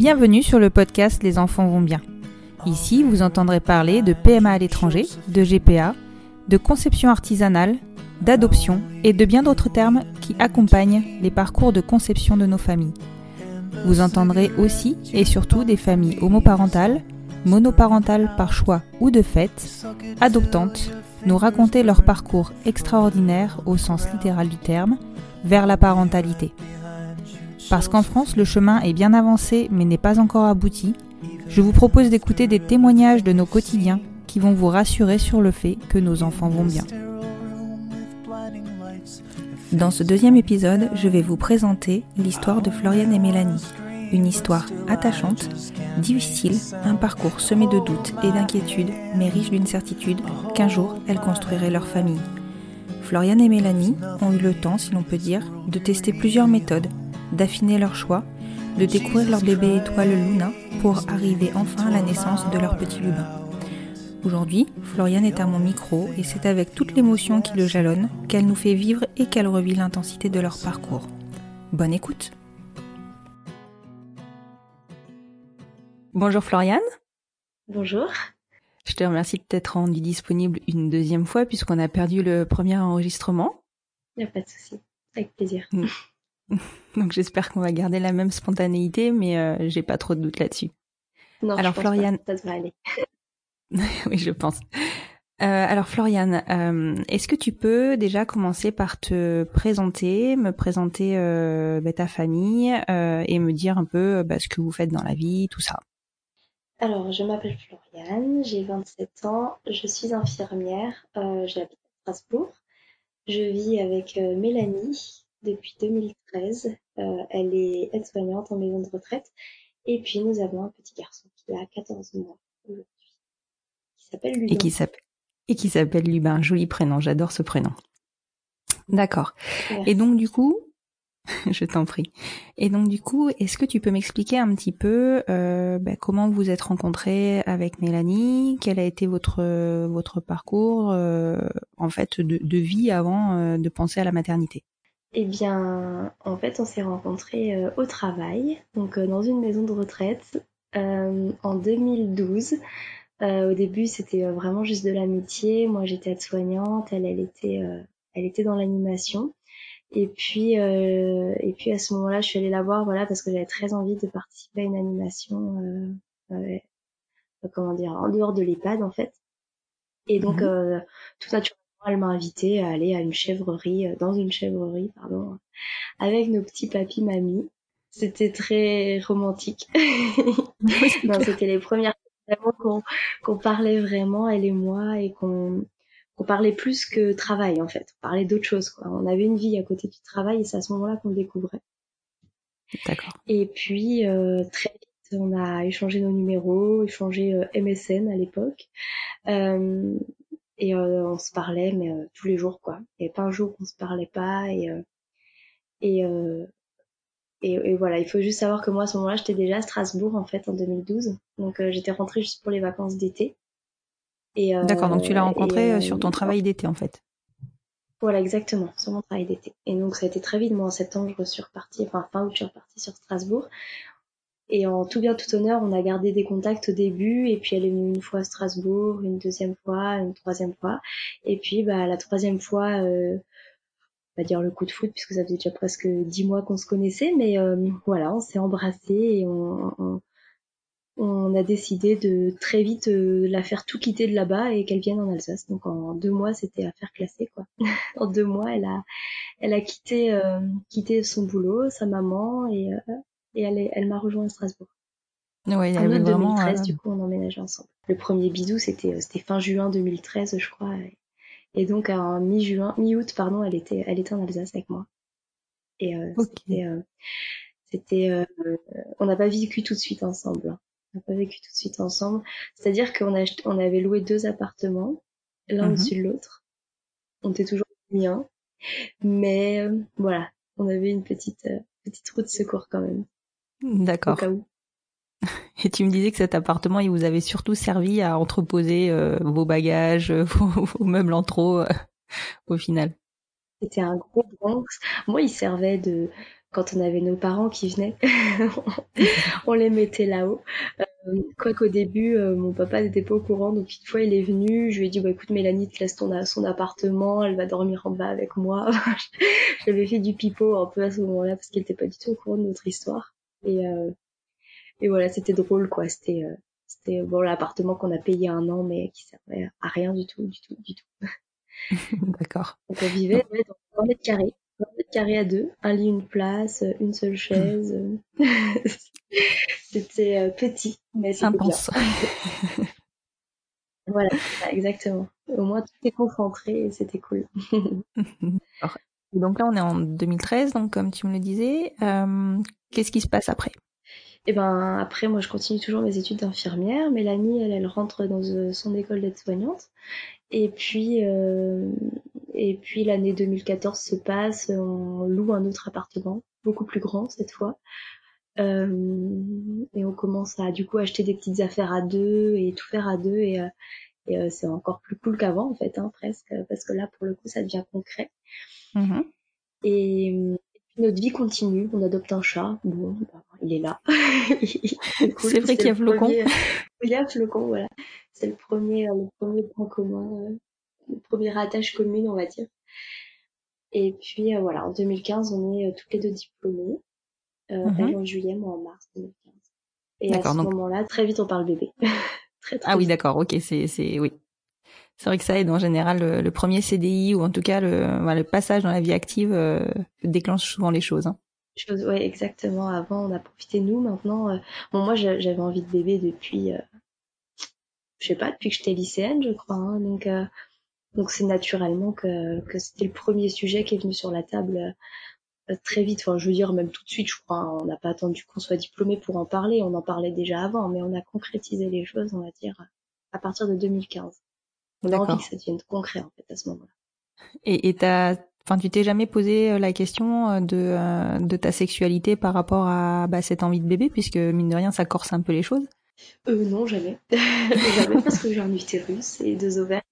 Bienvenue sur le podcast Les enfants vont bien. Ici, vous entendrez parler de PMA à l'étranger, de GPA, de conception artisanale, d'adoption et de bien d'autres termes qui accompagnent les parcours de conception de nos familles. Vous entendrez aussi et surtout des familles homoparentales, monoparentales par choix ou de fait, adoptantes, nous raconter leur parcours extraordinaire au sens littéral du terme vers la parentalité. Parce qu'en France, le chemin est bien avancé mais n'est pas encore abouti, je vous propose d'écouter des témoignages de nos quotidiens qui vont vous rassurer sur le fait que nos enfants vont bien. Dans ce deuxième épisode, je vais vous présenter l'histoire de Floriane et Mélanie. Une histoire attachante, difficile, un parcours semé de doutes et d'inquiétudes, mais riche d'une certitude qu'un jour elles construiraient leur famille. Floriane et Mélanie ont eu le temps, si l'on peut dire, de tester plusieurs méthodes d'affiner leur choix, de découvrir leur bébé étoile Luna pour arriver enfin à la naissance de leur petit Lubin. Aujourd'hui, Floriane est à mon micro et c'est avec toute l'émotion qui le jalonne qu'elle nous fait vivre et qu'elle revit l'intensité de leur parcours. Bonne écoute Bonjour Floriane. Bonjour. Je te remercie de t'être rendue disponible une deuxième fois puisqu'on a perdu le premier enregistrement. Il n'y a pas de souci. Avec plaisir. Donc j'espère qu'on va garder la même spontanéité, mais euh, j'ai pas trop de doute là-dessus. Non, alors je pense Floriane, pas. ça devrait aller. oui, je pense. Euh, alors Floriane, euh, est-ce que tu peux déjà commencer par te présenter, me présenter bah, ta famille et me dire un peu bah, ce que vous faites dans la vie, tout ça? Alors, je m'appelle Floriane, j'ai 27 ans, je suis infirmière, j'habite à Strasbourg. Je vis avec Mélanie depuis 2013. Euh, elle est aide-soignante en maison de retraite. Et puis, nous avons un petit garçon qui a 14 mois aujourd'hui, qui s'appelle Lubin. Et qui s'appelle et qui s'appelle Lubin. Joli prénom, j'adore ce prénom. D'accord. Et donc du coup, je t'en prie. Et donc du coup, est-ce que tu peux m'expliquer un petit peu euh, bah, comment vous êtes rencontrés avec Mélanie? Quel a été votre votre parcours euh, en fait de, de vie avant euh, de penser à la maternité? Eh bien, en fait, on s'est rencontrés euh, au travail, donc euh, dans une maison de retraite, euh, en 2012. Euh, au début, c'était vraiment juste de l'amitié. Moi, j'étais aide-soignante, elle, elle était, euh, elle était dans l'animation. Et puis, euh, et puis à ce moment-là, je suis allée la voir, voilà, parce que j'avais très envie de participer à une animation, euh, euh, comment dire, en dehors de l'EHPAD, en fait. Et donc, Mhm. euh, tout naturellement, elle m'a invitée à aller à une chèvrerie, euh, dans une chèvrerie, pardon, avec nos petits papis mamies. C'était très romantique. non, c'était les premières fois qu'on qu'on parlait vraiment, elle et moi, et qu'on qu'on parlait plus que travail, en fait. On parlait d'autre chose, quoi. On avait une vie à côté du travail, et c'est à ce moment-là qu'on le découvrait. D'accord. Et puis, euh, très vite, on a échangé nos numéros, échangé euh, MSN à l'époque. Euh, et euh, on se parlait, mais euh, tous les jours, quoi. Il n'y avait pas un jour qu'on se parlait pas. Et, euh, et, et, et voilà, il faut juste savoir que moi, à ce moment-là, j'étais déjà à Strasbourg, en fait, en 2012. Donc, j'étais rentrée juste pour les vacances d'été. Et, euh, D'accord. Donc tu l'as rencontré euh, sur ton travail d'été en fait. Voilà, exactement, sur mon travail d'été. Et donc, ça a été très vite. Moi, en septembre, je suis repartie, enfin, fin août, je suis repartie sur Strasbourg. Et en tout bien, tout honneur, on a gardé des contacts au début. Et puis, elle est venue une fois à Strasbourg, une deuxième fois, une troisième fois. Et puis, bah, la troisième fois, euh, on va dire le coup de foot, puisque ça faisait déjà presque dix mois qu'on se connaissait. Mais euh, voilà, on s'est embrassés et on, on, on a décidé de très vite euh, la faire tout quitter de là-bas et qu'elle vienne en Alsace. Donc en deux mois, c'était à faire classer quoi. en deux mois, elle a, elle a quitté, euh, quitté son boulot, sa maman et, euh, et elle, elle m'a rejoint à Strasbourg. Oui, en 2013, du coup, on emménageait ensemble. Le premier bisou, c'était c'était fin juin 2013, je crois. Et, donc en mi-juin, mi-août, pardon, elle était, elle était en Alsace avec moi. Et c'était, c'était, on n'a pas vécu tout de suite ensemble. Hein. On n'a pas vécu tout de suite ensemble. C'est-à-dire qu'on a, on avait loué deux appartements, l'un mhm. au-dessus de l'autre. On était toujours bien. Mais euh, voilà, on avait une petite, euh, petite route de secours quand même. D'accord. Et tu me disais que cet appartement, il vous avait surtout servi à entreposer euh, vos bagages, vos, meubles en trop, au final. C'était un gros Bronx. Moi, il servait de, quand on avait nos parents qui venaient, on les mettait là-haut. Euh, quoi qu'au début, euh, mon papa n'était pas au courant, donc une fois il est venu, je lui ai dit bah écoute Mélanie, te laisse ton son appartement, elle va dormir en bas avec moi. J'avais fait du pipeau un peu à ce moment-là parce qu'elle n'était pas du tout au courant de notre histoire. Et euh, et voilà, c'était drôle quoi. C'était euh, c'était bon l'appartement qu'on a payé un an mais qui servait à rien du tout, du tout, du tout. D'accord. Donc on vivait dans un mètre carré carré à deux, un lit, une place, une seule chaise. c'était euh, petit, mais c'était bien. voilà, exactement. Au moins tout est concentré et c'était cool. Donc là, on est en 2013, donc comme tu me le disais, euh, qu'est-ce qui se passe après? Et eh ben après, moi, je continue toujours mes études d'infirmière. Mélanie, elle, elle rentre dans euh, son école d'aide-soignante. Et puis, euh, et puis l'année 2014 se passe, on loue un autre appartement, beaucoup plus grand cette fois. Euh, et on commence à du coup acheter des petites affaires à deux et tout faire à deux et, et c'est encore plus cool qu'avant en fait, hein, presque, parce que là pour le coup ça devient concret. Mm-hmm. Et, notre vie continue, on adopte un chat, bon, bah, il est là. c'est vrai qu'il y a Flocon. Il y a Flocon, voilà. C'est le premier, euh, le premier point commun, euh, le premier attache commune, on va dire. Et puis euh, voilà, en 2015, on est toutes les deux diplômées. Mhm. Elle en juillet, moi en mars 2015. Et à ce moment-là, très vite, on parle bébé. très, très ah oui, d'accord, ok, c'est, c'est, oui. C'est vrai que ça aide en général le, premier CDI ou en tout cas le, le passage dans la vie active déclenche souvent les choses. Hein. Exactement. Avant, on a profité nous. Maintenant, euh, bon, moi, j'avais envie de bébé depuis, euh, je sais pas, depuis que j'étais lycéenne, je crois. Hein. donc, euh, donc c'est naturellement que, que c'était le premier sujet qui est venu sur la table très vite. Enfin, je veux dire, même tout de suite, je crois. Hein. on n'a pas attendu qu'on soit diplômé pour en parler. On en parlait déjà avant, mais on a concrétisé les choses, on va dire, à partir de 2015. On a envie que ça devienne concret, en fait, à ce moment-là. Et, et t'as Enfin, tu t'es jamais posé euh, la question euh, de, euh, de ta sexualité par rapport à bah, cette envie de bébé, puisque mine de rien, ça corse un peu les choses? Euh, Non, jamais. jamais parce que j'ai un utérus et deux ovaires.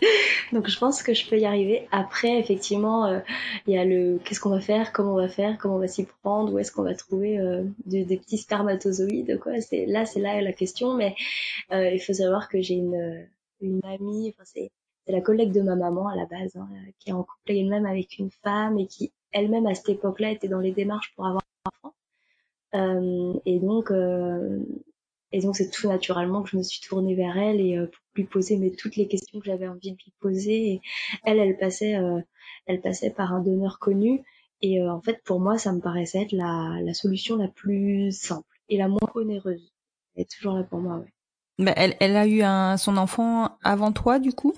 Donc je pense que je peux y arriver. Après, effectivement, il y a le qu'est-ce qu'on va faire, comment on va faire, comment on va s'y prendre, où est-ce qu'on va trouver des, des, petits spermatozoïdes, quoi. C'est là, c'est là la question. Mais il faut savoir que j'ai une une amie, enfin c'est la collègue de ma maman à la base, hein, qui est en couple elle-même avec une femme et qui elle-même à cette époque-là était dans les démarches pour avoir un enfant. Euh, et donc, euh, et donc c'est tout naturellement que je me suis tournée vers elle et euh, pour lui poser toutes les questions que j'avais envie de lui poser. Elle, elle passait, euh, elle passait par un donneur connu. Et euh, en fait, pour moi, ça me paraissait être la, la solution la plus simple et la moins onéreuse. Elle est toujours là pour moi, ouais. Bah, elle, elle a eu un, son enfant avant toi, du coup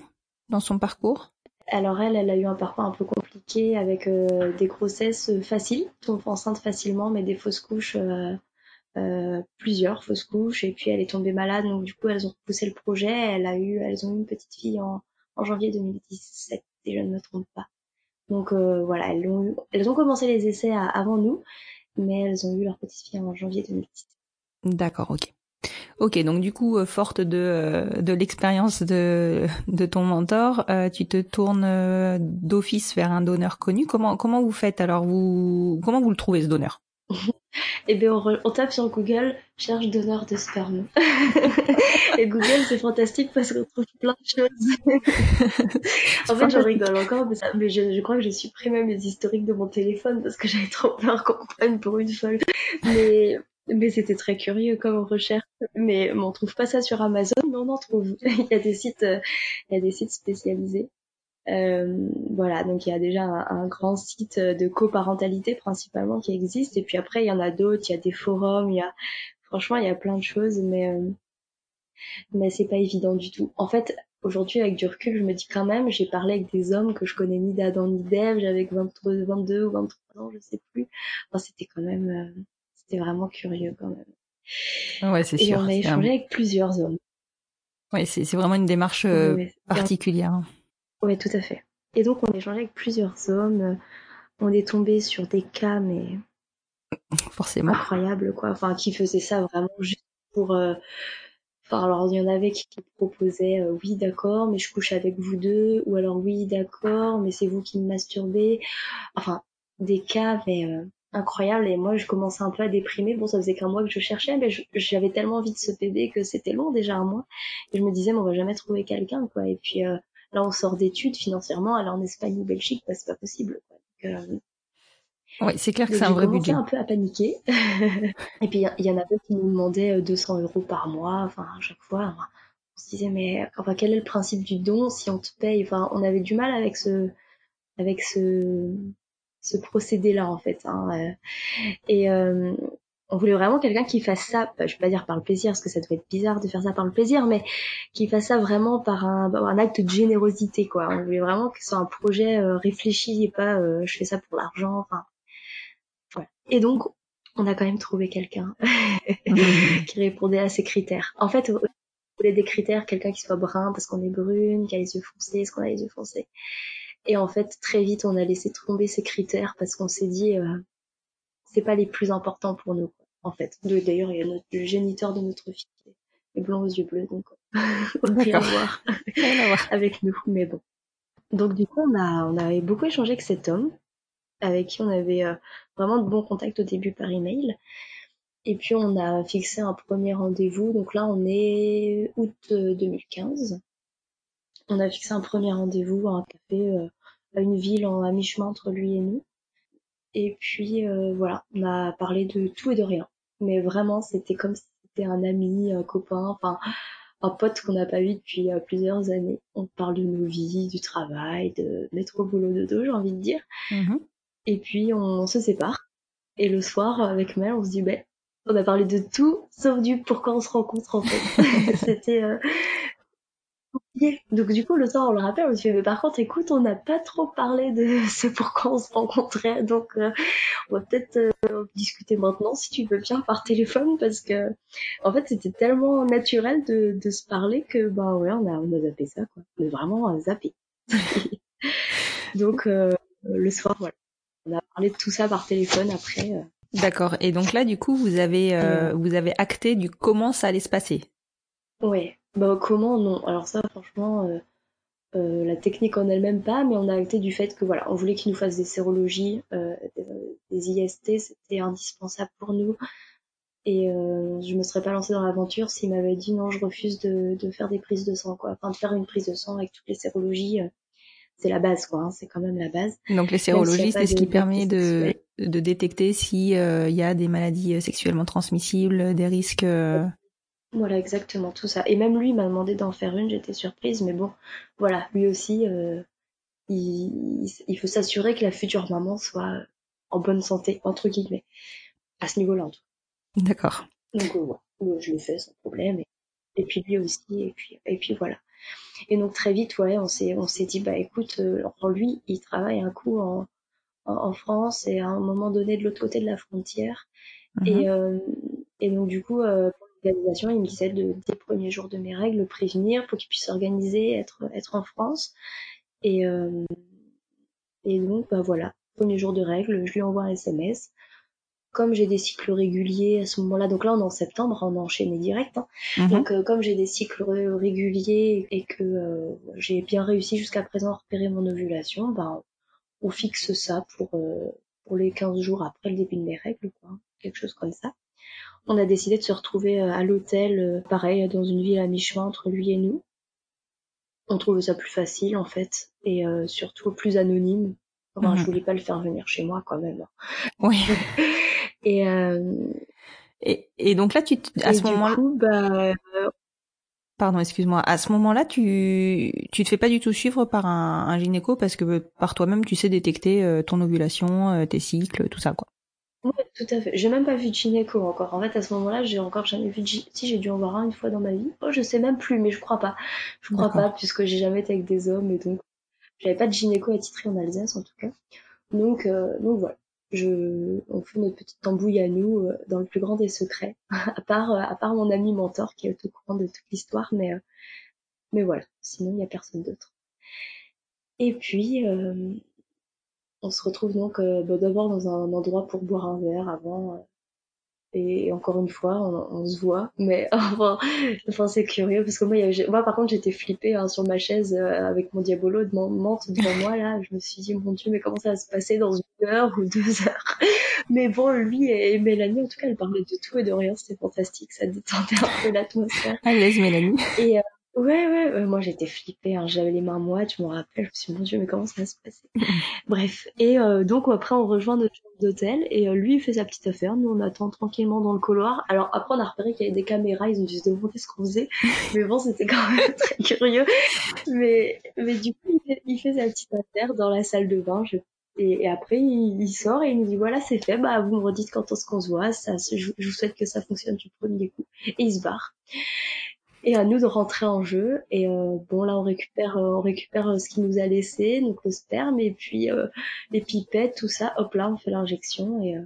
dans son parcours? Alors elle, elle a eu un parcours un peu compliqué avec euh, des grossesses faciles, tombe enceinte facilement, mais des fausses couches, euh, euh, plusieurs fausses couches, et puis elle est tombée malade, donc du coup elles ont repoussé le projet. Elle a eu, elles ont eu une petite fille en, en janvier 2017, si je ne me trompe pas. Donc voilà, elles ont, elles ont commencé les essais avant nous, mais elles ont eu leur petite fille en janvier 2017. D'accord, ok. Ok, donc du coup, euh, forte de, euh, de l'expérience de, de ton mentor, euh, tu te tournes d'office vers un donneur connu. Comment, comment vous faites alors vous, Comment vous le trouvez ce donneur? Eh bien, on, tape sur Google, cherche donneur de sperme. Et Google, c'est fantastique parce qu'on trouve plein de choses. en fait, j'en rigole encore, mais, ça, mais je, je, crois que j'ai supprimé mes historiques de mon téléphone parce que j'avais trop peur qu'on prenne pour une folle. Mais Mais c'était très curieux comme recherche. Mais on trouve pas ça sur Amazon, mais on en trouve. il y a des sites, il y a des sites spécialisés. Euh, voilà, donc il y a déjà un, grand site de coparentalité principalement qui existe, et puis après il y en a d'autres, il y a des forums, il y a franchement il y a plein de choses, mais euh, mais c'est pas évident du tout. En fait, aujourd'hui avec du recul, je me dis quand même, j'ai parlé avec des hommes que je connais ni d'Adam ni d'Ève, j'avais 22 ou 23 ans, je sais plus. Enfin, c'était quand même, euh, c'était vraiment curieux quand même. Ouais, c'est sûr. Et on a échangé avec plusieurs hommes. Ouais, c'est vraiment une démarche particulière. Oui, tout à fait. Et donc, on a échangé avec plusieurs hommes. Euh, on est tombé sur des cas, mais. Forcément. Incroyables, quoi. Enfin, qui faisaient ça vraiment juste pour. Euh, enfin, alors, il y en avait qui proposaient euh, oui, d'accord, mais je couche avec vous deux. Ou alors, oui, d'accord, mais c'est vous qui me masturbez. Enfin, des cas, mais. Incroyables. Et moi, je commençais un peu à déprimer. Bon, ça faisait qu'un mois que je cherchais, mais j'avais tellement envie de ce bébé que c'était long déjà un mois. Et je me disais, mais on va jamais trouver quelqu'un, quoi. Et puis, Là, on sort d'études financièrement, aller en Espagne ou Belgique, bah, c'est pas possible. Euh, oui, c'est clair que c'est un vrai budget. un peu à paniquer. et puis, il y, en a d'autres qui nous demandaient 200 euh, euros par mois, enfin, à chaque fois. on se disait, mais enfin, quel est le principe du don si on te paye? Enfin, on avait du mal avec ce, avec ce, ce procédé-là, en fait. Hein. Euh. Et, on voulait vraiment quelqu'un qui fasse ça, bah, je vais pas dire par le plaisir, parce que ça devait être bizarre de faire ça par le plaisir, mais qui fasse ça vraiment par un, bah, acte de générosité, quoi. On voulait vraiment que ce soit un projet euh, réfléchi et pas euh, je fais ça pour l'argent, enfin. Et donc, on a quand même trouvé quelqu'un qui répondait à ces critères. En fait, on voulait des critères, quelqu'un qui soit brun parce qu'on est brune, qui a les yeux foncés, est-ce qu'on a les yeux foncés. Et en fait, très vite, on a laissé tomber ces critères parce qu'on s'est dit, euh, c'est pas les plus importants pour nous, en fait. D'ailleurs, il y a notre, le géniteur de notre fille est blanc aux yeux bleus, donc rien à voir avec nous, mais bon. Donc du coup, on a, on avait beaucoup échangé avec cet homme, avec qui on avait euh, vraiment de bons contacts au début par email. Et puis on a fixé un premier rendez-vous. Donc là, on est août 2015. Euh, on a fixé un premier rendez-vous à un café euh, une ville en, à mi-chemin entre lui et nous. Et puis euh, voilà, on a parlé de tout et de rien. Mais vraiment, c'était comme si c'était un ami, un copain, enfin un pote qu'on n'a pas vu depuis euh, plusieurs années. On parle de nos vies, du travail, de métro boulot de dos, j'ai envie de dire. Mm-hmm. Et puis on se sépare. Et le soir, avec Mel, on se dit, ben, on a parlé de tout, sauf du pourquoi on se rencontre en fait. C'était euh, donc du coup, le soir, on le rappelle, on se dit, mais par contre, écoute, on n'a pas trop parlé de ce pourquoi on se rencontrait, donc euh, on va peut-être euh, discuter maintenant, si tu veux bien, par téléphone, parce que en fait, c'était tellement naturel de, de se parler que, bah ouais, on a, on a zappé ça, quoi. On a vraiment zappé. donc euh, le soir, voilà. On a parlé de tout ça par téléphone après. D'accord. Et donc là, du coup, vous avez, vous avez acté du comment ça allait se passer? Ouais, bah, comment non. Alors ça, franchement, euh, euh, la technique en elle-même pas, mais on a acté du fait que voilà, on voulait qu'il nous fasse des sérologies, euh, des, IST, c'était indispensable pour nous. Et je me serais pas lancée dans l'aventure s'il m'avait dit non, je refuse de, de, faire des prises de sang, quoi. Enfin, de faire une prise de sang avec toutes les sérologies, c'est la base, quoi. Hein, c'est quand même la base. Donc les sérologies, c'est ce qui permet de, de détecter s'il il y a des maladies sexuellement transmissibles, des risques. Voilà, exactement, tout ça. Et même lui m'a demandé d'en faire une, j'étais surprise, mais bon, voilà, lui aussi, euh, il, il, faut s'assurer que la future maman soit en bonne santé, entre guillemets, à ce niveau-là en tout D'accord. Donc euh, je l'ai fait sans problème, et, puis lui aussi, et puis, et puis voilà. Et donc très vite, ouais, on s'est, on s'est dit, bah écoute, euh, lui, il travaille un coup en, en, France et à un moment donné de l'autre côté de la frontière. Et, mhm. euh, et donc du coup, il me disait de, dès le premier jour de mes règles, le prévenir pour qu'il puisse s'organiser, être, être en France. Et, euh, et donc, bah voilà, premier jour de règles, je lui envoie un SMS. Comme j'ai des cycles réguliers à ce moment-là, donc là on est en septembre, on a enchaîné direct. Hein. Mhm. Donc euh, comme j'ai des cycles réguliers et que euh, j'ai bien réussi jusqu'à présent à repérer mon ovulation, bah, on fixe ça pour, pour les 15 jours après le début de mes règles, quoi, quelque chose comme ça on a décidé de se retrouver euh, à l'hôtel, euh, pareil, dans une ville à mi-chemin entre lui et nous. On trouvait ça plus facile en fait, et euh, surtout plus anonyme. Enfin, je mhm. voulais pas le faire venir chez moi quand même. Oui. et Et, et donc là, tu à ce moment-là, bah, pardon, excuse-moi, à ce moment-là, tu tu te fais pas du tout suivre par un, un gynéco parce que par toi-même, tu sais détecter euh, ton ovulation, euh, tes cycles, tout ça, quoi. Oui, tout à fait. J'ai même pas vu de gynéco encore. En fait, à ce moment-là, j'ai encore jamais vu de gynéco. Si j'ai dû en voir un une fois dans ma vie. Oh, je sais même plus, mais je crois pas. Je crois pas puisque j'ai jamais été avec des hommes et donc j'avais pas de gynéco attitré en Alsace en tout cas. Donc euh, donc voilà je, on fait notre petite tambouille à nous euh, dans le plus grand des secrets, à part, euh, à part mon ami mentor qui est au courant de toute l'histoire, mais, euh, mais voilà, sinon il n'y a personne d'autre. Et puis, on se retrouve donc bah, d'abord dans un endroit pour boire un verre avant et encore une fois, on, se voit, mais enfin, enfin c'est curieux parce que moi, moi par contre, j'étais flippée hein, sur ma chaise euh, avec mon diabolo de menthe devant moi là. Je me suis dit mon Dieu, mais comment ça va se passer dans une heure ou deux heures? Mais bon, lui et Mélanie, en tout cas, elle parlaient de tout et de rien. C'était fantastique, ça détendait un peu l'atmosphère. À l'aise, Mélanie. Et euh, Ouais, ouais, moi j'étais flippée, hein. j'avais les mains moites, je me rappelle, je me suis dit, mon Dieu, mais comment ça va se passer? Bref, et euh, donc après on rejoint notre chambre d'hôtel, et euh, lui il fait sa petite affaire, nous on attend tranquillement dans le couloir. Alors après on a repéré qu'il y avait des caméras, ils ont dû se demander ce qu'on faisait, mais bon c'était quand même très curieux. Mais, mais du coup il fait, sa petite affaire dans la salle de bain, Et, après, il, sort et il nous dit voilà, c'est fait. Bah, vous me redites quand est-ce qu'on se voit. Ça, je, je, vous souhaite que ça fonctionne du premier coup. Et il se barre et à nous de rentrer en jeu. Et euh, bon, là, on récupère, euh, on récupère euh, ce qu'il nous a laissé, donc le sperme, et puis les pipettes, tout ça. Hop là, on fait l'injection et,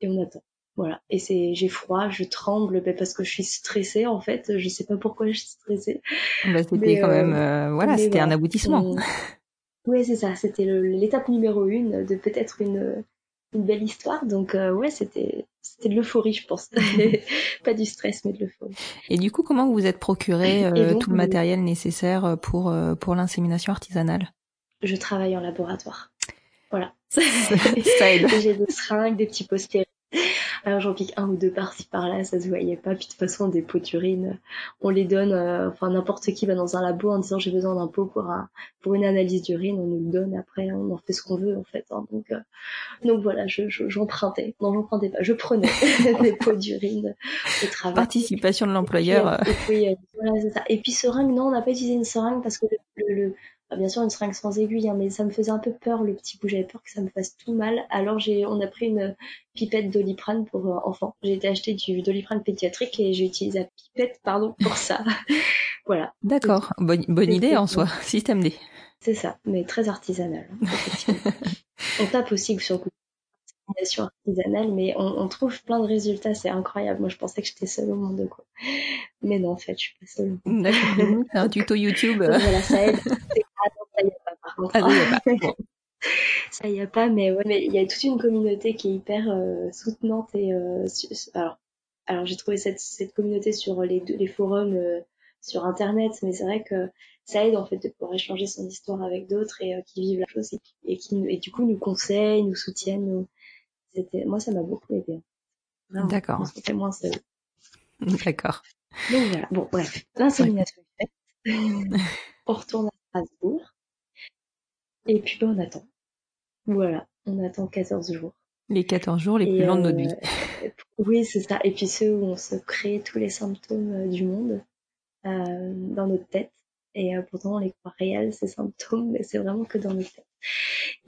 et on attend. Voilà. Et c'est, j'ai froid, je tremble, ben, parce que je suis stressée en fait. Je sais pas pourquoi je suis stressée. Bah, c'était quand même, voilà, c'était un aboutissement. Oui, c'est ça. C'était l'étape numéro une de peut-être une une belle histoire. Donc ouais, c'était c'était de l'euphorie, je pense. pas du stress, mais de l'euphorie. Et du coup, comment vous êtes procuré euh, tout le matériel nécessaire euh, pour, euh, pour l'insémination artisanale? Je travaille en laboratoire. Voilà. J'ai des seringues, des petits postérieurs alors j'en pique un ou deux par-ci par-là, ça se voyait pas. Puis de toute façon, des pots d'urine, on les donne, euh, enfin n'importe qui va dans un labo en disant j'ai besoin d'un pot pour pour une analyse d'urine, on nous le donne. Après, on en fait ce qu'on veut en fait. Hein. Donc euh, donc voilà, je, j'empruntais. non, j'empruntais pas, je prenais des pots d'urine au travail. Participation de l'employeur. Et, puis, euh, voilà, c'est ça. Et puis seringue, non, on n'a pas utilisé une seringue parce que le bah, bien sûr une seringue sans aiguille, hein, mais ça me faisait un peu peur le petit bout, j'avais peur que ça me fasse tout mal. Alors j'ai, on a pris une pipette doliprane pour euh, enfants. J'ai été acheter du doliprane pédiatrique et j'ai utilisé la pipette, pardon, pour ça. voilà. D'accord, bonne, bonne idée en soi, système D. C'est ça, mais très artisanal. Hein, on tape aussi sur le artisanale, mais on, trouve plein de résultats, c'est incroyable. Moi, je pensais que j'étais seule au monde, quoi. Mais non, en fait, je suis pas seule. D'accord. un tuto YouTube. voilà, ça aide. Ah ça y a pas, par contre. Ah, pas. ça y a pas, mais ouais, mais il y a toute une communauté qui est hyper euh, soutenante et euh, alors, alors j'ai trouvé cette, cette communauté sur les, les forums euh, sur internet, mais c'est vrai que ça aide en fait de pouvoir échanger son histoire avec d'autres et qui vivent la chose et, qui et du coup nous conseillent, nous soutiennent, nous, moi, ça m'a beaucoup aidé. D'accord. C'était moins seul. D'accord. Donc voilà. Bon, bref. L'insémination est faite. on retourne à Strasbourg. Et puis, ben, on attend. Voilà. On attend 14 jours. Les 14 jours les plus longs de notre vie. Euh, oui, c'est ça. Et puis ceux où on se crée tous les symptômes euh, du monde euh, dans notre tête. Et pourtant, on les croit réels, ces symptômes, mais c'est vraiment que dans notre tête.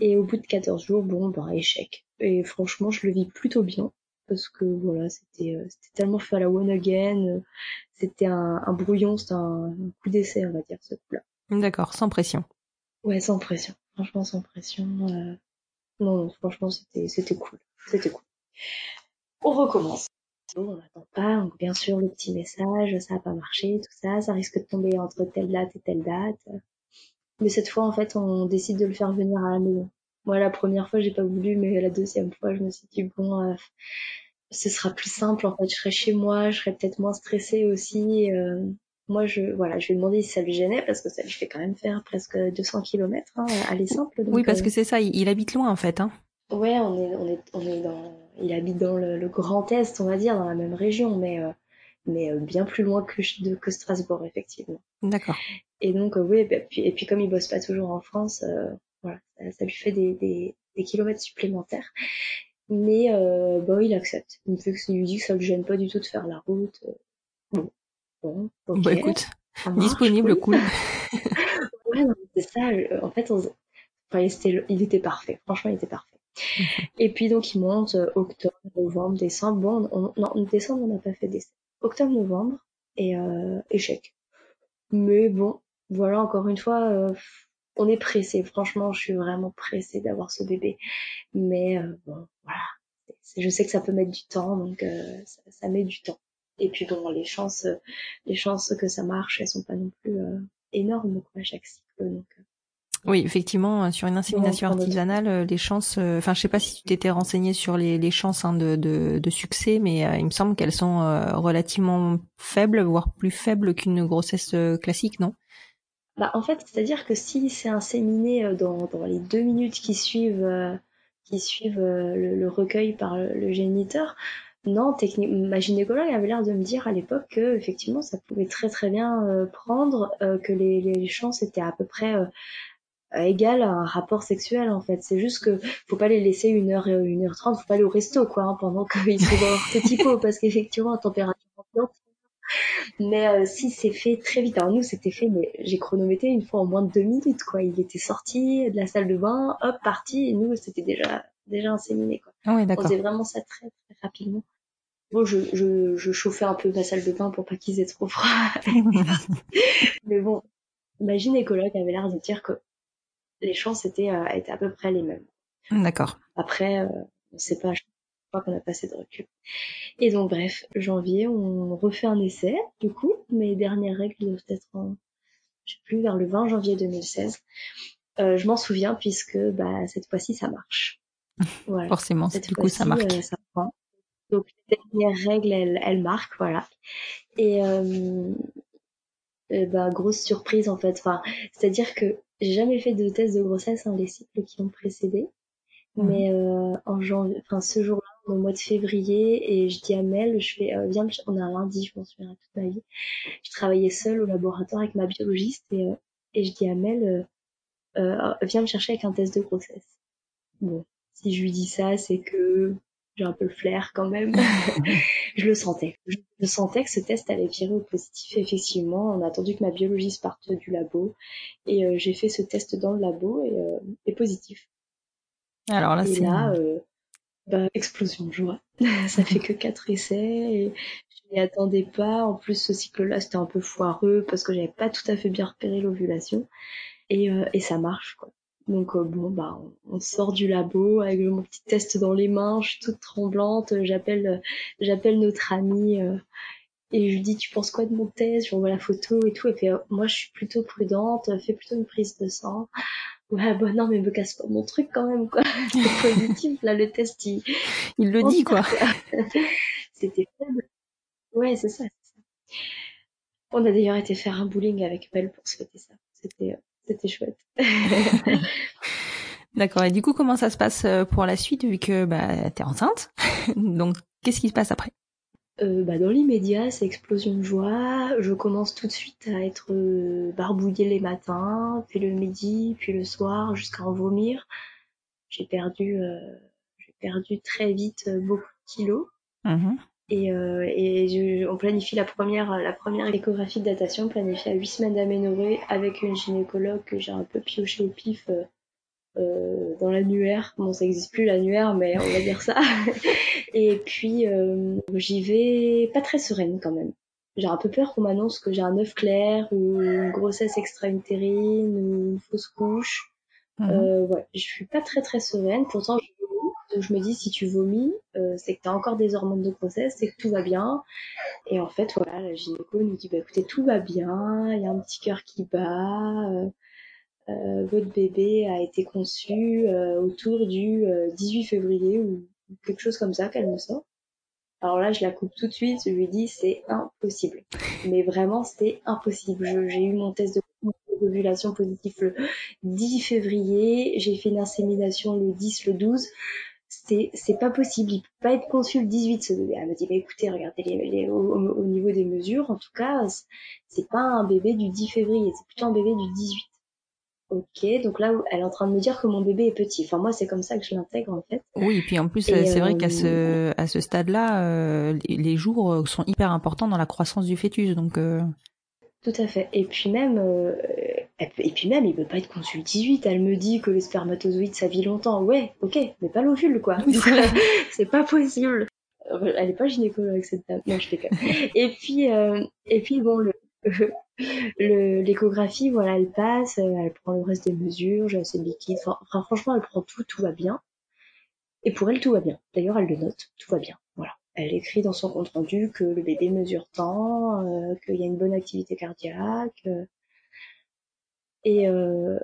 Et au bout de 14 jours, bon, bah, échec. Et franchement, je le vis plutôt bien. Parce que voilà, c'était euh, c'était tellement fait à la one again. C'était un, un brouillon, c'était un, coup d'essai, on va dire, ce coup-là. D'accord, sans pression. Ouais, sans pression. Franchement, sans pression. Euh... Non, franchement, c'était c'était cool. C'était cool. On recommence. Bon, on n'attend pas, bien sûr le petit message, ça n'a pas marché, tout ça, ça risque de tomber entre telle date et telle date. Mais cette fois, en fait, on décide de le faire venir à la maison. Moi, la première fois, j'ai pas voulu, mais la deuxième fois, je me suis dit, bon, euh, ce sera plus simple. En fait, je serai chez moi, je serai peut-être moins stressée aussi. Euh, moi, je, voilà, je lui ai demandé si ça lui gênait parce que ça lui fait quand même faire presque 200 km, hein, aller simple. oui, parce euh, que c'est ça, il, habite loin, en fait, hein. Ouais, on est, on est, on est dans, il habite dans le, Grand Est, on va dire, dans la même région, mais, mais bien plus loin que, que Strasbourg, effectivement. D'accord. Et donc, oui, et puis, et puis comme il bosse pas toujours en France, voilà, ça, lui fait des, des, des, kilomètres supplémentaires. Mais euh, bon, il accepte. Il me fait que ça lui dit que ça le gêne pas du tout de faire la route. Bon, bon, ok. Bah écoute, ça marche, disponible, cool. Ouais, non, c'est ça. En fait, on... enfin, c'était- il était parfait. Franchement, il était parfait. Et puis donc, il monte euh, octobre, novembre, décembre. Bon, on... non, décembre, on n'a pas fait décembre. Octobre, novembre et euh, échec. Mais bon, voilà, encore une fois, euh, on est pressé. Franchement, je suis vraiment pressée d'avoir ce bébé. Mais euh, bon, voilà. Je sais que ça peut mettre du temps, donc ça, ça met du temps. Et puis bon, les chances, euh, les chances que ça marche, elles sont pas non plus euh, énormes quoi, à chaque cycle. Donc, euh, Oui, effectivement, sur une insémination artisanale, les chances, enfin, je sais pas si tu t'étais renseigné sur les, les chances hein, de, de, de succès, mais euh, il me semble qu'elles sont euh, relativement faibles, voire plus faibles qu'une grossesse classique, non? Bah, en fait, c'est-à-dire que si c'est inséminé dans, dans les deux minutes qui suivent, euh, qui suivent le, le recueil par le, le géniteur, non, technique, ma gynécologue avait l'air de me dire à l'époque que effectivement ça pouvait très très bien euh, prendre, euh, que les, les chances étaient à peu près euh, égales à un rapport sexuel en fait. C'est juste que faut pas les laisser une heure, et une heure trente, faut pas aller au resto quoi, hein, pendant qu'ils sont dans leur petit pot parce qu'effectivement à température ambiante, mais si c'est fait très vite, alors nous c'était fait, mais j'ai chronométré une fois en moins de deux minutes quoi. Il était sorti de la salle de bain, hop parti, et nous c'était déjà déjà inséminé quoi. Ah oui, On faisait vraiment ça très très rapidement. Bon, je, je, je chauffais un peu ma salle de bain pour pas qu'ils aient trop froid, mais bon, ma gynécologue avait l'air de dire que les chances étaient, euh, étaient à peu près les mêmes. D'accord. Après, euh, on sait pas, je crois qu'on a pas assez de recul. Et donc, bref, janvier, on refait un essai, du coup. Mes dernières règles doivent être en, je sais plus, vers le 20 janvier 2016. Euh, je m'en souviens puisque, bah, cette fois-ci, ça marche. Voilà. Forcément, Cette du coup, ça marque. euh, ça. Donc, les dernières règles, elles, elles marquent, voilà. Et, euh, eh ben, grosse surprise, en fait. Enfin, c'est-à-dire que j'ai jamais fait de test de grossesse, hein, les cycles qui ont précédé. Mhm. Mais euh, en janvier, enfin ce jour-là, au mois de février, et je dis à Mel, je fais, euh, viens, me on a un lundi, je m'en souviendrai toute ma vie. Je travaillais seule au laboratoire avec ma biologiste et, euh, et je dis à Mel, euh, euh, viens me chercher avec un test de grossesse. Bon, si je lui dis ça, c'est que j'ai un peu le flair quand même. je le sentais. Je, sentais que ce test allait virer au positif. Effectivement, on a attendu que ma biologiste parte du labo et euh, j'ai fait ce test dans le labo et, euh, et positif. Alors là, Et c'est là, euh, bah, explosion de joie. ça fait que quatre essais et je m'y attendais pas. En plus, ce cycle-là, c'était un peu foireux parce que j'avais pas tout à fait bien repéré l'ovulation. Et, euh, et ça marche, quoi. Donc euh, bon, bah, on, on sort du labo avec mon petit test dans les mains. Je suis toute tremblante. J'appelle, j'appelle notre amie euh, et je lui dis, tu penses quoi de mon test? Je lui envoie la photo et tout. Et puis, euh, moi, je suis plutôt prudente. Fais plutôt une prise de sang. Ouais, bah non, mais me casse pas mon truc quand même, quoi. C'est positif, là, le test, il, il le dit, quoi. c'était faible. Ouais, c'est ça, c'est ça. On a d'ailleurs été faire un bowling avec Mel pour fêter ça. C'était, euh, c'était chouette. D'accord. Et du coup, comment ça se passe euh, pour la suite, vu que bah, t'es enceinte? Donc, qu'est-ce qui se passe après? Euh, bah, dans l'immédiat, c'est explosion de joie. Je commence tout de suite à être euh, barbouillée les matins, puis le midi, puis le soir, jusqu'à en vomir. J'ai perdu, euh, j'ai perdu très vite beaucoup de kilos. Mhm. Et, euh, et je- on planifie la première, la première échographie de datation, planifiée à 8 semaines d'aménorrhée avec une gynécologue que j'ai un peu pioché au pif euh, euh, dans l'annuaire. Bon, ça n'existe plus l'annuaire, mais on va dire ça. et puis, euh, j'y vais pas très sereine quand même. J'ai un peu peur qu'on m'annonce que j'ai un œuf clair ou une grossesse extra-utérine ou une fausse couche. Euh, ouais, je suis pas très très sereine. Pourtant. Donc je me dis si tu vomis, euh, c'est que t'as encore des hormones de grossesse, c'est que tout va bien. Et en fait, voilà, la gynéco nous dit bah écoutez, tout va bien, il y a un petit cœur qui bat. euh, euh, votre bébé a été conçu autour du euh, 18 février ou quelque chose comme ça qu'elle me sort. Alors là, je la coupe tout de suite, je lui dis c'est impossible. Mais vraiment, c'était impossible. J'ai eu mon test de d'ovulation positif le 10 février, j'ai fait une insémination le 10, le 12. C'est c'est pas possible, il peut pas être conçu le 18 ce bébé. Elle me dit bah écoutez, regardez les, les- au, au- au niveau des mesures, en tout cas, c'est- pas un bébé du 10 février, c'est plutôt un bébé du 18. Ok, donc là, elle est en train de me dire que mon bébé est petit. Enfin, moi, c'est comme ça que je l'intègre, en fait. Oui, et puis en plus, c'est vrai qu'à ce, à ce stade-là, les jours sont hyper importants dans la croissance du fœtus. Donc, Tout à fait. Et puis même, et puis même, il peut pas être consul 18. Elle me dit que les spermatozoïdes, ça vit longtemps. Ouais, ok, mais pas l'ovule, quoi. c'est pas possible. Elle est pas gynécologue, cette dame. Non, je fais Et puis, euh, et puis bon, le, l'échographie, voilà, elle passe, elle prend le reste des mesures, j'ai assez de liquide. Enfin, franchement, elle prend tout, tout va bien. Et pour elle, tout va bien. D'ailleurs, elle le note, tout va bien. Voilà. Elle écrit dans son compte rendu que le bébé mesure tant, euh, qu'il y a une bonne activité cardiaque. Euh, et, euh,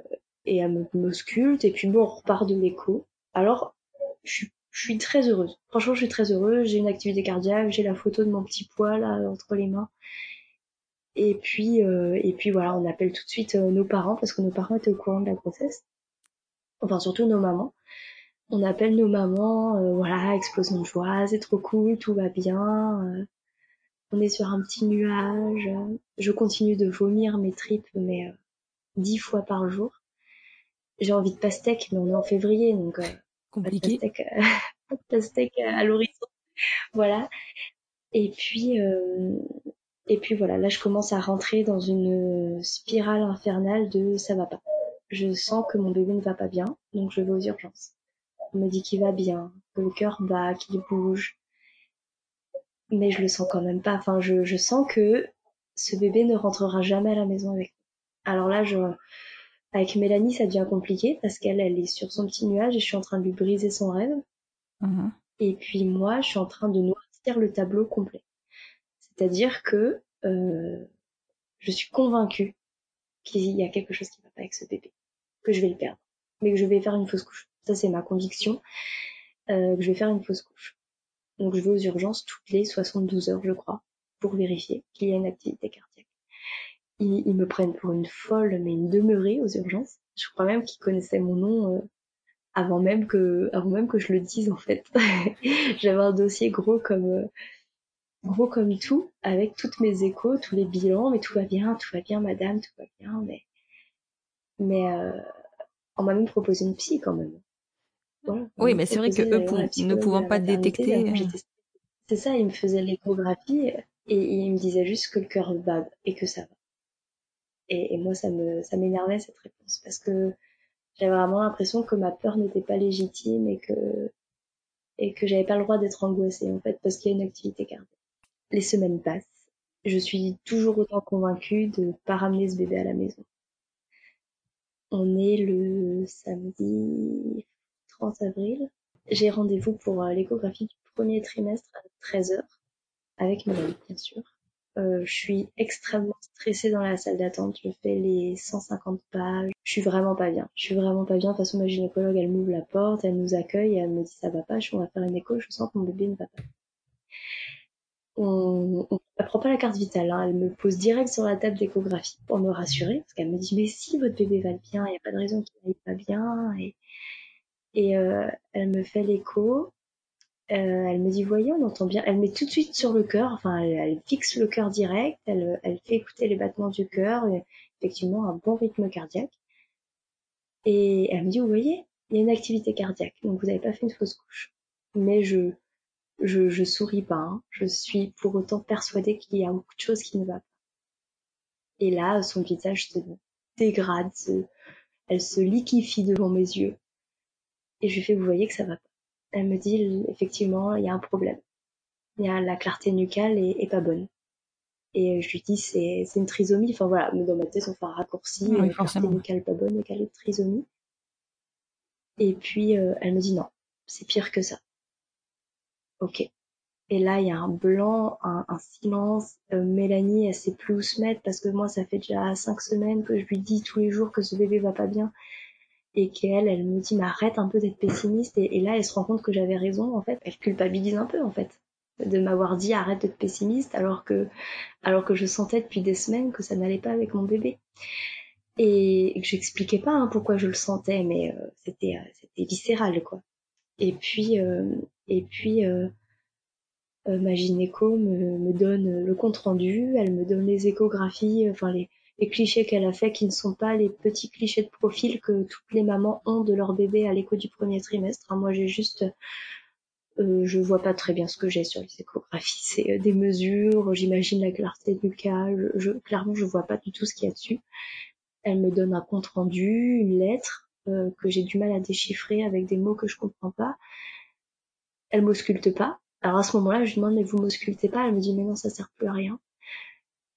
et elle me sculpte, et puis bon, on repart de l'écho. Alors, je suis, très heureuse. Franchement, je suis très heureuse. J'ai une activité cardiaque, j'ai la photo de mon petit poids là entre les mains. Et puis, euh, et puis voilà, on appelle tout de suite euh, nos parents parce que nos parents étaient au courant de la grossesse. Enfin, surtout nos mamans. On appelle nos mamans, euh, voilà, explosion de joie, c'est trop cool, tout va bien. on est sur un petit nuage. Je continue de vomir mes tripes, mais dix fois par jour. J'ai envie de pastèque, mais on est en février, donc euh, compliqué. Pas de pastèque, à l'horizon. Voilà. Et puis, euh, et puis voilà, là je commence à rentrer dans une spirale infernale de ça va pas. Je sens que mon bébé ne va pas bien, donc je vais aux urgences. On me dit qu'il va bien, que le cœur bat, qu'il bouge, mais je le sens quand même pas. Enfin, je, je sens que ce bébé ne rentrera jamais à la maison avec alors là, je, avec Mélanie, ça devient compliqué parce qu'elle, elle est sur son petit nuage et je suis en train de lui briser son rêve. Mm-hmm. Et puis moi, je suis en train de noircir le tableau complet. C'est-à-dire que euh, je suis convaincue qu'il y a quelque chose qui ne va pas avec ce bébé, que je vais le perdre, mais que je vais faire une fausse couche. Ça, c'est ma conviction, euh, que je vais faire une fausse couche. Donc je vais aux urgences toutes les 72 heures, je crois, pour vérifier qu'il y a une activité cardiaque ils, me prennent pour une folle, mais une demeurée aux urgences. Je crois même qu'ils connaissaient mon nom euh, avant même que, avant même que je le dise en fait. J'avais un dossier gros comme euh, gros comme tout, avec toutes mes échos, tous les bilans, mais tout va bien, tout va bien, madame, tout va bien, mais mais euh, on m'a même proposé une psy quand même. oui, mais c'est vrai que eux ne pouvant pas détecter. C'est ça, ils me faisaient l'échographie et ils me disaient juste que le cœur bat et que ça va. Et, moi, ça m'énervait cette réponse parce que j'avais vraiment l'impression que ma peur n'était pas légitime et que, et que j'avais pas le droit d'être angoissée en fait parce qu'il y a une activité cardiaque. Les semaines passent. Je suis toujours autant convaincue de pas ramener ce bébé à la maison. On est le samedi 30 avril. J'ai rendez-vous pour euh, l'échographie du premier trimestre à 13h avec Mélanie, bien sûr. Euh, je suis extrêmement stressée dans la salle d'attente. Je fais les 150 pages. Je suis vraiment pas bien. Je suis vraiment pas bien. De toute façon, ma gynécologue, elle m'ouvre la porte, elle nous accueille elle me dit ça va pas. Je, on va faire une écho. Je sens que mon bébé ne va pas. On, on, elle prend pas la carte vitale. Hein. Elle me pose direct sur la table d'échographie pour me rassurer parce qu'elle me dit mais si votre bébé va bien, il n'y a pas de raison qu'il n'aille pas bien. Et, et euh, elle me fait l'écho euh, elle me dit, voyez, on entend bien. Elle met tout de suite sur le cœur, enfin, elle, fixe le cœur direct, elle, elle, fait écouter les battements du cœur, effectivement, un bon rythme cardiaque. Et elle me dit, vous voyez, il y a une activité cardiaque, donc vous n'avez pas fait une fausse couche. Mais je, je, souris pas, hein. je suis pour autant persuadée qu'il y a beaucoup de choses qui ne va pas. Et là, son visage se dégrade, elle se liquifie devant mes yeux. Et je lui fais, vous voyez que ça va pas elle me dit effectivement il y a un problème. Il y a la clarté nucale est, pas bonne. Et je lui dis c'est une trisomie. Enfin voilà, dans ma tête on fait un raccourci. Oui, euh, clarté nucale pas bonne trisomie. Et puis euh, elle me dit non, c'est pire que ça. Ok. Et là il y a un blanc, un, silence. Euh, Mélanie elle sait plus où se mettre parce que moi ça fait déjà cinq semaines que je lui dis tous les jours que ce bébé va pas bien et qu'elle, elle me dit, mais arrête un peu d'être pessimiste. Et, là, elle se rend compte que j'avais raison, en fait. Elle culpabilise un peu, en fait, de m'avoir dit arrête d'être pessimiste, alors que, alors que je sentais depuis des semaines que ça n'allait pas avec mon bébé. Et que j'expliquais pas hein, pourquoi je le sentais, mais euh, c'était, euh, c'était viscéral, quoi. Et puis, euh, et puis, ma gynéco me, me donne le compte rendu, elle me donne les échographies, enfin les, les clichés qu'elle a fait qui ne sont pas les petits clichés de profil que toutes les mamans ont de leur bébé à l'écho du premier trimestre. Hein, moi, j'ai juste, euh, je vois pas très bien ce que j'ai sur les échographies. C'est euh, des mesures, j'imagine la clarté du cas. Je, clairement, je vois pas du tout ce qu'il y a dessus. Elle me donne un compte rendu, une lettre euh, que j'ai du mal à déchiffrer avec des mots que je comprends pas. Elle m'ausculte pas. Alors à ce moment-là, je lui demande mais vous m'auscultez pas? Elle me dit mais non, ça sert plus à rien.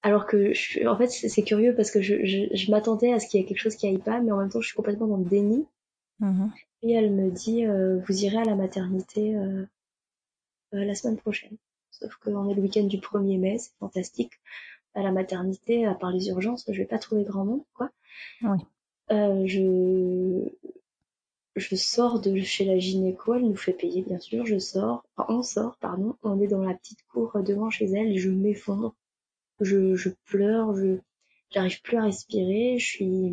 Alors que, je, en fait, c'est curieux parce que je, je, m'attendais à ce qu'il y ait quelque chose qui aille pas, mais en même temps, je suis complètement dans le déni. Mm-hmm. Et elle me dit, euh, vous irez à la maternité euh, euh, la semaine prochaine. Sauf qu'on est le week-end du 1er mai, c'est fantastique. À la maternité, à part les urgences, je vais pas trouver grand monde, quoi. Oui. je, je sors de chez la gynéco, elle nous fait payer, bien sûr, je sors, enfin, on sort, pardon, on est dans la petite cour devant chez elle et je m'effondre je, je pleure, je j'arrive plus à respirer, je suis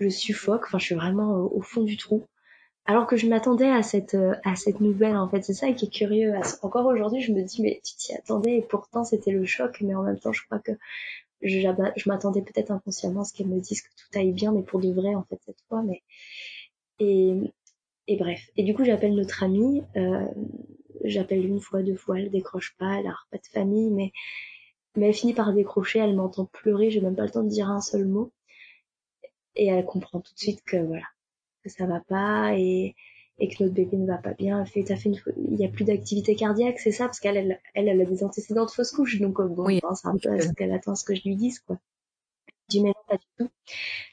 je suffoque, enfin je suis vraiment au, fond du trou. Alors que je m'attendais à cette à cette nouvelle en fait, c'est ça qui est curieux. Encore aujourd'hui, je me dis mais tu t'y attendais et pourtant c'était le choc, mais en même temps, je crois que je, je m'attendais peut-être inconsciemment à ce qu'elle me dise que tout aille bien, mais pour de vrai en fait cette fois. Mais et et bref. Et du coup, j'appelle notre amie. Euh, j'appelle une fois, deux fois, elle décroche pas, elle a pas de famille, mais mais elle finit par décrocher, elle m'entend pleurer, j'ai même pas le temps de dire un seul mot. Et elle comprend tout de suite que voilà, que ça va pas et, et que notre bébé ne va pas bien. Elle fait, fait une, il y a plus d'activité cardiaque, c'est ça, parce qu'elle, elle, elle, a des antécédents de fausse couche, donc euh, bon, oui, c'est un peu à ce qu'elle attend ce que je lui dise, quoi. Je dis, mais non, pas du tout.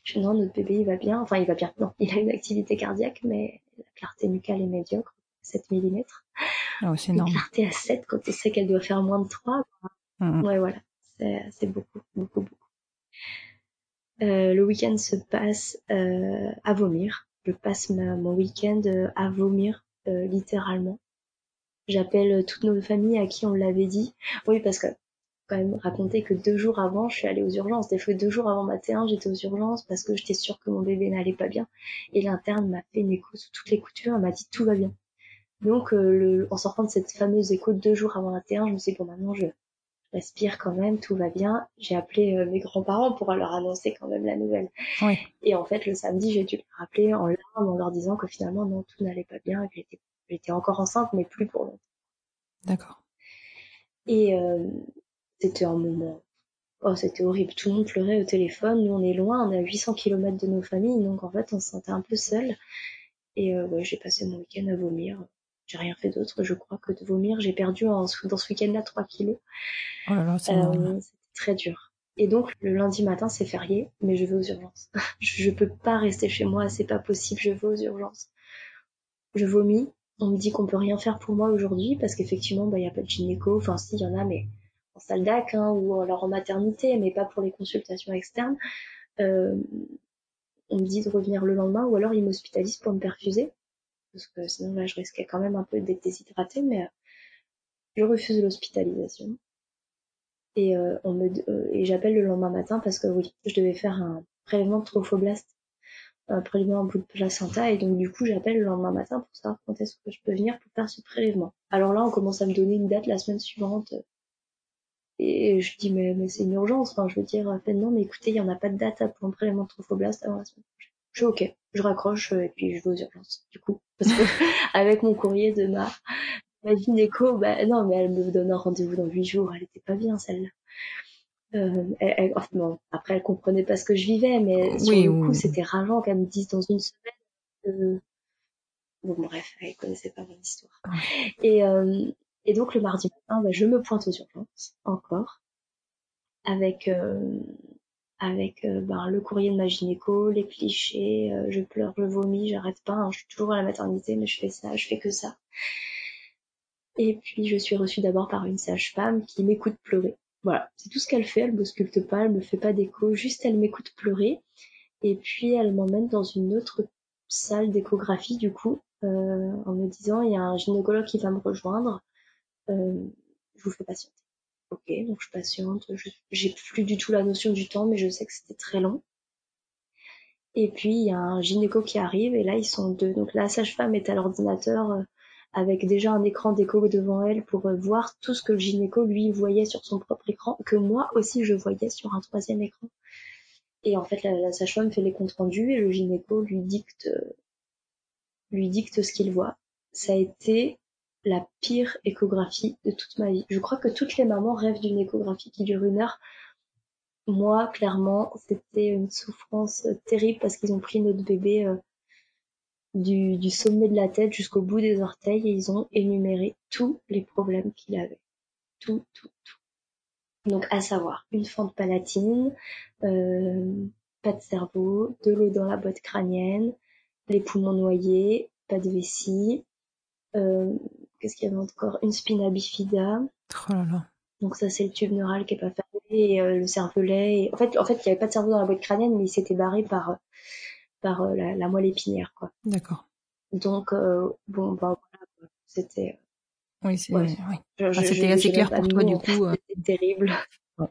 Je dis, non, notre bébé, il va bien. Enfin, il va bien. Non, il a une activité cardiaque, mais la clarté nucale est médiocre, 7 mm. Oh, c'est énorme. clarté à 7 quand on sait qu'elle doit faire moins de 3. Mmh. Ouais, voilà. C'est beaucoup, beaucoup, beaucoup. Euh, le week-end se passe euh, à vomir. Je passe ma, mon week-end euh, à vomir, euh, littéralement. J'appelle toutes nos familles à qui on l'avait dit. Oui, parce que quand même raconter que deux jours avant, je suis allée aux urgences. Des fois, deux jours avant ma T1, j'étais aux urgences parce que j'étais sûre que mon bébé n'allait pas bien. Et l'interne m'a fait une écho sous toutes les coutures. Elle m'a dit tout va bien. Donc, le, en sortant de cette fameuse écho deux jours avant la T1, je me suis dit bon maintenant je respire quand même, tout va bien. J'ai appelé euh, mes grands-parents pour leur annoncer quand même la nouvelle. Oui. Et en fait, le samedi, j'ai dû les rappeler en larmes en leur disant que finalement, non, tout n'allait pas bien, que j'étais, encore enceinte, mais plus pour longtemps. D'accord. Et euh, c'était un moment... Oh, c'était horrible. Tout le monde pleurait au téléphone. Nous, on est loin, on est à 800 km de nos familles, donc en fait, on se sentait un peu seul. Et euh, ouais, j'ai passé mon week-end à vomir j'ai rien fait d'autre, je crois, que de vomir. J'ai perdu en, dans ce week-end-là 3 kilos. Oh là là, c'est euh, très dur. Et donc, le lundi matin, c'est férié, mais je vais aux urgences. je, peux pas rester chez moi, c'est pas possible, je vais aux urgences. Je vomis. On me dit qu'on peut rien faire pour moi aujourd'hui parce qu'effectivement, bah, il y a pas de gynéco. Enfin, si, il y en a, mais en salle d'ac, hein, ou alors en maternité, mais pas pour les consultations externes. Euh, on me dit de revenir le lendemain ou alors ils m'hospitalisent pour me perfuser parce que sinon là je risquais quand même un peu d'être déshydratée, mais euh, je refuse l'hospitalisation. Et, euh, euh, et j'appelle le lendemain matin parce que oui, je devais faire un prélèvement de trophoblaste, un prélèvement en bout de placenta, et donc du coup j'appelle le lendemain matin pour savoir quand est-ce que je peux venir pour faire ce prélèvement. Alors là on commence à me donner une date la semaine suivante. Et je dis mais, c'est une urgence, enfin je veux dire, non mais écoutez, il n'y en a pas de date pour un prélèvement de trophoblaste avant la semaine prochaine. Je ok, je raccroche et puis je vais aux urgences, du coup. Parce que avec mon courrier de ma, ma gynéco, bah non, mais elle me donne un rendez-vous dans huit jours, elle était pas bien celle-là. Euh, après, elle comprenait pas ce que je vivais, mais sur le coup, c'était rageant qu'elle me dise dans une semaine Bon, bref, elle connaissait pas mon histoire. Et, euh, et donc, le mardi matin, bah, je me pointe aux urgences, encore, avec euh, avec euh, ben, le courrier de ma gynéco, les clichés, euh, je pleure, je vomis, j'arrête pas, hein, je suis toujours à la maternité, mais je fais ça, je fais que ça. Et puis je suis reçue d'abord par une sage-femme qui m'écoute pleurer. Voilà, c'est tout ce qu'elle fait, elle m'ausculte pas, elle me fait pas d'écho, juste elle m'écoute pleurer. Et puis elle m'emmène dans une autre salle d'échographie du coup, euh, en me disant il y a un gynécologue qui va me rejoindre, je vous fais patienter. Ok, donc je patiente, j'ai plus du tout la notion du temps, mais je sais que c'était très long. Et puis il y a un gynéco qui arrive et là ils sont deux. Donc la sage-femme est à l'ordinateur euh, avec déjà un écran d'écho devant elle pour euh, voir tout ce que le gynéco lui voyait sur son propre écran, que moi aussi je voyais sur un troisième écran. Et en fait, la, la sage-femme fait les comptes rendus et le gynéco lui dicte, lui dicte ce qu'il voit. Ça a été la pire échographie de toute ma vie. Je crois que toutes les mamans rêvent d'une échographie qui dure une heure. Moi, clairement, c'était une souffrance terrible parce qu'ils ont pris notre bébé euh, du, sommet de la tête jusqu'au bout des orteils et ils ont énuméré tous les problèmes qu'il avait. Tout, tout, tout. Donc, à savoir, une fente palatine, euh, pas de cerveau, de l'eau dans la boîte crânienne, les poumons noyés, pas de vessie, euh, qu'est-ce qu'il y avait encore? Une spina bifida. Oh là là. Donc ça c'est le tube neural qui est pas fermé et euh, le cervelet. Et... En fait, en fait, il y avait pas de cerveau dans la boîte crânienne, mais il s'était barré par par euh, la, la, moelle épinière, quoi. D'accord. Donc euh, bon, bah voilà, c'était. Oui, c'est. Ouais. Oui. Ah, c'était assez clair pour toi du coup. C'était terrible. Ouais.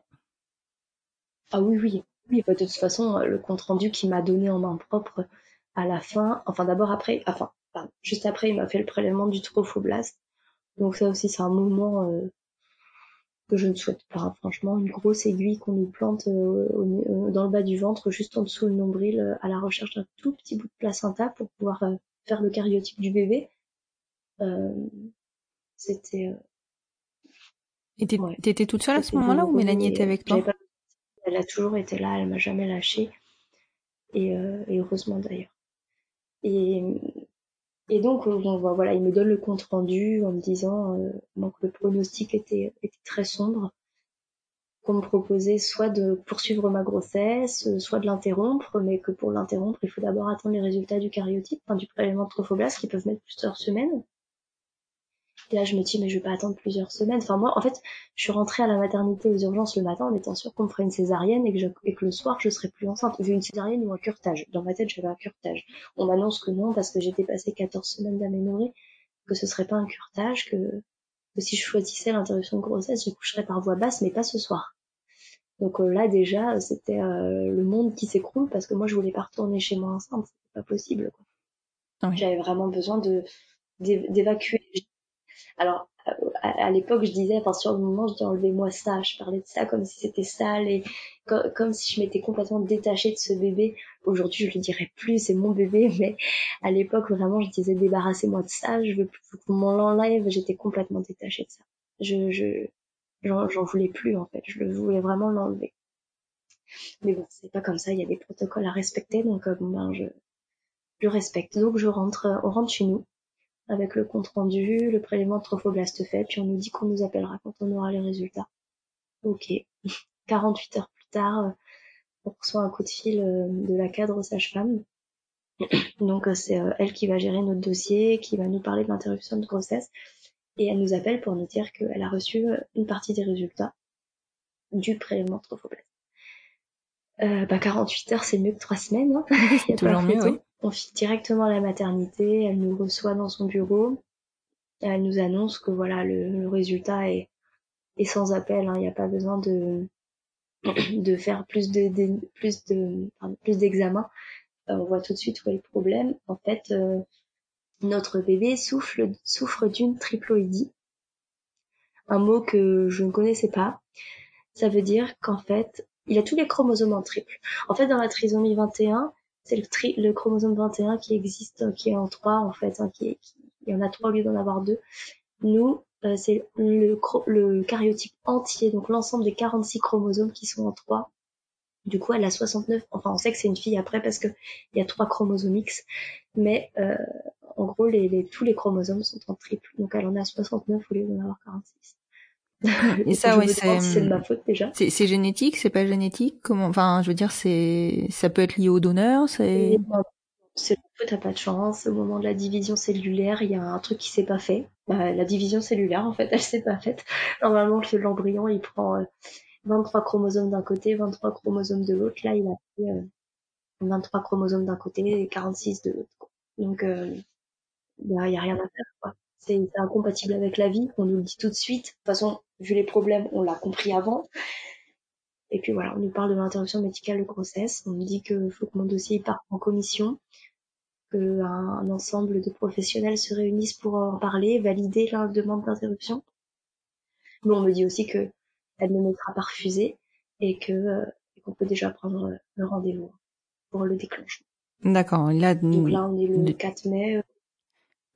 Ah oui, oui, oui. Bah, de toute façon, le compte rendu qu'il m'a donné en main propre à la fin, enfin d'abord après, enfin juste après, il m'a fait le prélèvement du trophoblast. Donc ça aussi, c'est un moment euh, que je ne souhaite pas. Franchement, une grosse aiguille qu'on nous plante euh, euh, dans le bas du ventre, juste en dessous le nombril, à la recherche d'un tout petit bout de placenta pour pouvoir faire le cariotype du bébé. C'était. Et t'étais toute seule à ce moment-là ou Mélanie était avec toi? Elle a toujours été là, elle m'a jamais lâchée. Et, et heureusement d'ailleurs. Et et donc, voilà, il me donne le compte rendu en me disant euh, que le pronostic était, était très sombre, qu'on me proposait soit de poursuivre ma grossesse, euh, soit de l'interrompre, mais que pour l'interrompre, il faut d'abord attendre les résultats du cariotype, enfin, du prélèvement de trophoblast, qui peuvent mettre plusieurs semaines. Et là, je me dis, mais je vais pas attendre plusieurs semaines. Enfin, moi, en fait, je suis rentrée à la maternité aux urgences le matin en étant sûre qu'on me ferait une césarienne et que, que le soir, je serais plus enceinte. J'ai une césarienne ou un curtage. Dans ma tête, j'avais un curtage. On m'annonce que non, parce que j'étais passée 14 semaines d'aménorrhée, que ce serait pas un curtage, que, que si je choisissais l'interruption de grossesse, je coucherais par voie basse, mais pas ce soir. Donc euh, là, déjà, c'était euh, le monde qui s'écroule parce que moi, je voulais pas retourner chez moi enceinte. C'était pas possible, quoi. J'avais vraiment besoin de d'évacuer alors, à, l'époque, je disais, enfin, sur le moment, je dis enlevez-moi ça. Je parlais de ça comme si c'était sale et comme, si je m'étais complètement détachée de ce bébé. Aujourd'hui, je le dirais plus, c'est mon bébé, mais à l'époque, vraiment, je disais débarrassez-moi de ça. Je veux plus qu'on l'enlève. J'étais complètement détachée de ça. Je, je, j'en voulais plus en fait. Je voulais vraiment l'enlever. Mais bon, c'est pas comme ça. Il y a des protocoles à respecter, donc euh, ben, je, je respecte. Donc je rentre, on rentre chez nous avec le compte rendu, le prélèvement de trophoblast fait, puis on nous dit qu'on nous appellera quand on aura les résultats. Ok. 48 heures plus tard, euh, on reçoit un coup de fil euh, de la cadre sage-femme. Donc euh, c'est elle qui va gérer notre dossier, qui va nous parler de l'interruption de grossesse. Et elle nous appelle pour nous dire qu'elle a reçu une partie des résultats du prélèvement de trophoblast. Euh, bah 48 heures, c'est mieux que 3 semaines. Hein. Toujours mieux, oui. On file directement à la maternité, elle nous reçoit dans son bureau, elle nous annonce que voilà le, résultat est, sans appel, hein. il n'y a pas besoin de faire plus de, d'examens. On voit tout de suite où est le problème. En fait, euh, notre bébé souffre, souffre d'une triploïdie, un mot que je ne connaissais pas. Ça veut dire qu'en fait, il a tous les chromosomes en triple. En fait, dans la trisomie 21, c'est le, chromosome 21 qui existe, euh, qui est en 3 en fait, hein, qui, il y en a 3 au lieu d'en avoir 2. Nous, euh, c'est le, le cariotype entier, donc l'ensemble des 46 chromosomes qui sont en 3. Du coup, elle a 69. Enfin, on sait que c'est une fille après parce que il y a trois chromosomes X, mais euh, en gros, tous les chromosomes sont en triple. Donc, elle en a 69 au lieu d'en avoir 46. Et ça, oui, c'est. c'est de ma faute déjà. C'est génétique, c'est pas génétique. Comment Enfin, je veux dire, c'est ça peut être lié au donneur. C'est. C'est t'as pas de chance. Au moment de la division cellulaire, il y a un truc qui s'est pas fait. Bah, la division cellulaire, en fait, elle s'est pas faite. Normalement, l'embryon, il prend 23 euh, chromosomes d'un côté, 23 chromosomes de l'autre. Là, il a pris 23 euh, chromosomes d'un côté et 46 de l'autre. Donc, euh, bah, il y a rien à faire, c'est incompatible avec la vie, on nous le dit tout de suite. De toute façon, vu les problèmes, on l'a compris avant. Et puis voilà, on nous parle de l'interruption médicale de grossesse. On nous dit qu'il faut que mon dossier parte en commission, qu'un un ensemble de professionnels se réunissent pour en parler, valider la demande d'interruption. Mais on me dit aussi que elle ne mettra pas refusée et que euh, on peut déjà prendre le rendez-vous pour le déclenchement. D'accord. Là, Donc là, on est le 4 mai.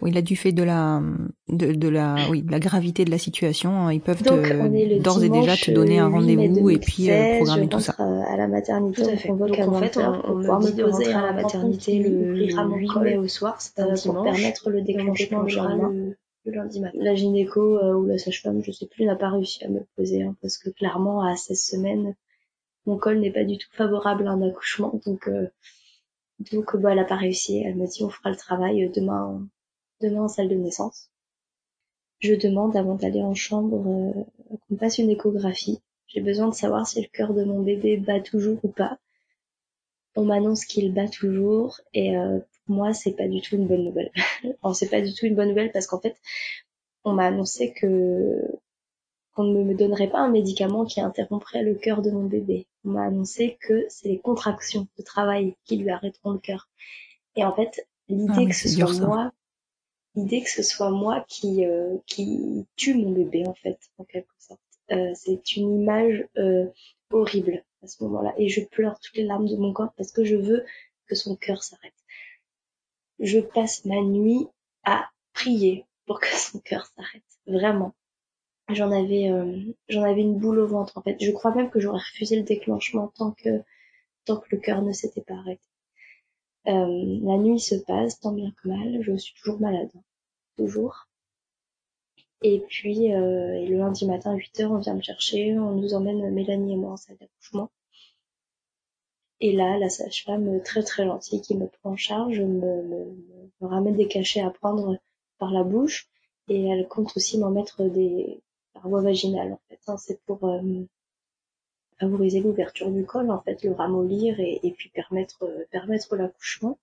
Oui, là, du fait de la, de, de la, oui, de la gravité de la situation, ils peuvent d'ores et déjà te donner un rendez-vous et puis euh, programmer tout ça. Euh, à la maternité, tout à fait. on Donc en fait, on, on me dit de rentrer à la maternité le, 8 mai au soir, c'est un pour permettre le déclenchement le, le lundi matin. La gynéco euh, ou la sage-femme, je sais plus, n'a pas réussi à me poser hein, parce que clairement, à 16 semaines, mon col n'est pas du tout favorable à un accouchement, donc donc bah, elle n'a pas réussi. Elle me dit on fera le travail demain demain en salle de naissance. Je demande avant d'aller en chambre euh, qu'on fasse une échographie. J'ai besoin de savoir si le cœur de mon bébé bat toujours ou pas. On m'annonce qu'il bat toujours et euh, pour moi c'est pas du tout une bonne nouvelle. enfin c'est pas du tout une bonne nouvelle parce qu'en fait on m'a annoncé que qu'on ne me donnerait pas un médicament qui interromprait le cœur de mon bébé. On m'a annoncé que c'est les contractions de travail qui lui arrêteront le cœur. Et en fait, l'idée ah, que ce soit moi l'idée que ce soit moi qui euh, qui tue mon bébé en fait en quelque sorte. Euh, c'est une image euh, horrible à ce moment-là. Et je pleure toutes les larmes de mon corps parce que je veux que son cœur s'arrête. Je passe ma nuit à prier pour que son cœur s'arrête. Vraiment. J'en avais j'en avais une boule au ventre en fait. Je crois même que j'aurais refusé le déclenchement tant que tant que le cœur ne s'était pas arrêté euh, la nuit se passe, tant bien que mal, je suis toujours malade, toujours. Et puis euh, le lundi matin à 8h, on vient me chercher, on nous emmène Mélanie et moi en salle d'accouchement. Et là, la sage-femme très très gentille qui me prend en charge me, ramène des cachets à prendre par la bouche et elle compte aussi m'en mettre des par voie vaginale en fait. Hein, c'est pour euh, favoriser l'ouverture du col, en fait, le ramollir et, puis permettre, euh, permettre l'accouchement.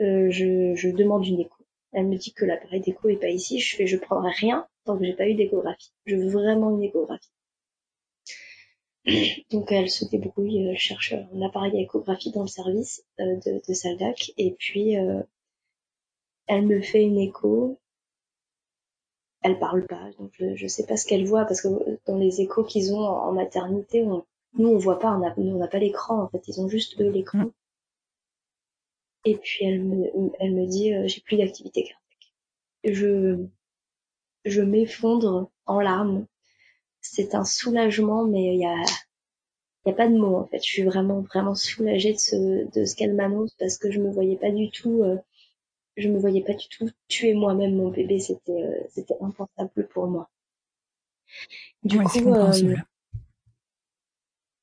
Euh, je, demande une écho. Elle me dit que l'appareil d'écho est pas ici. Je fais, je prendrai rien tant que j'ai pas eu d'échographie. Je veux vraiment une échographie. Donc elle se débrouille, elle cherche un appareil à échographie dans le service euh, de, de Saldac et puis euh, elle me fait une écho. Elle parle pas, donc je, je sais pas ce qu'elle voit parce que dans les échos qu'ils ont en maternité, on, nous on voit pas, on a, nous on n'a pas l'écran en fait, ils ont juste eux l'écran. Mm. Et puis elle me, elle me dit euh, j'ai plus d'activité cardiaque. Je, je m'effondre en larmes. C'est un soulagement, mais il y a, il y a pas de mots en fait. Je suis vraiment vraiment soulagée de ce, de ce qu'elle m'annonce parce que je me voyais pas du tout, euh, je me voyais pas du tout tuer moi-même mon bébé. C'était, euh, c'était impensable pour moi. Du coup, euh,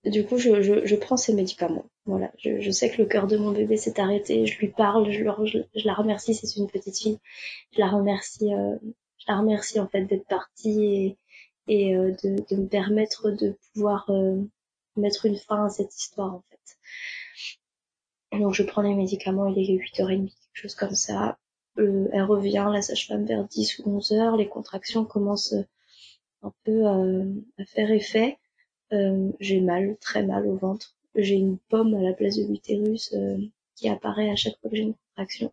du coup, je, je, je, prends ces médicaments. Voilà, je, je, sais que le cœur de mon bébé s'est arrêté. Je lui parle, je, je, je la remercie. C'est une petite fille. Je la remercie. Euh, je la remercie en fait d'être partie et, et euh, de, de, me permettre de pouvoir euh, mettre une fin à cette histoire en fait. Donc je prends les médicaments. Il est 8h30, quelque chose comme ça. Euh, elle revient, la sage-femme vers 10 ou 11 heures. Les contractions commencent un peu à faire effet. Euh, j'ai mal, très mal au ventre. J'ai une pomme à la place de l'utérus euh, qui apparaît à chaque fois que j'ai une contraction.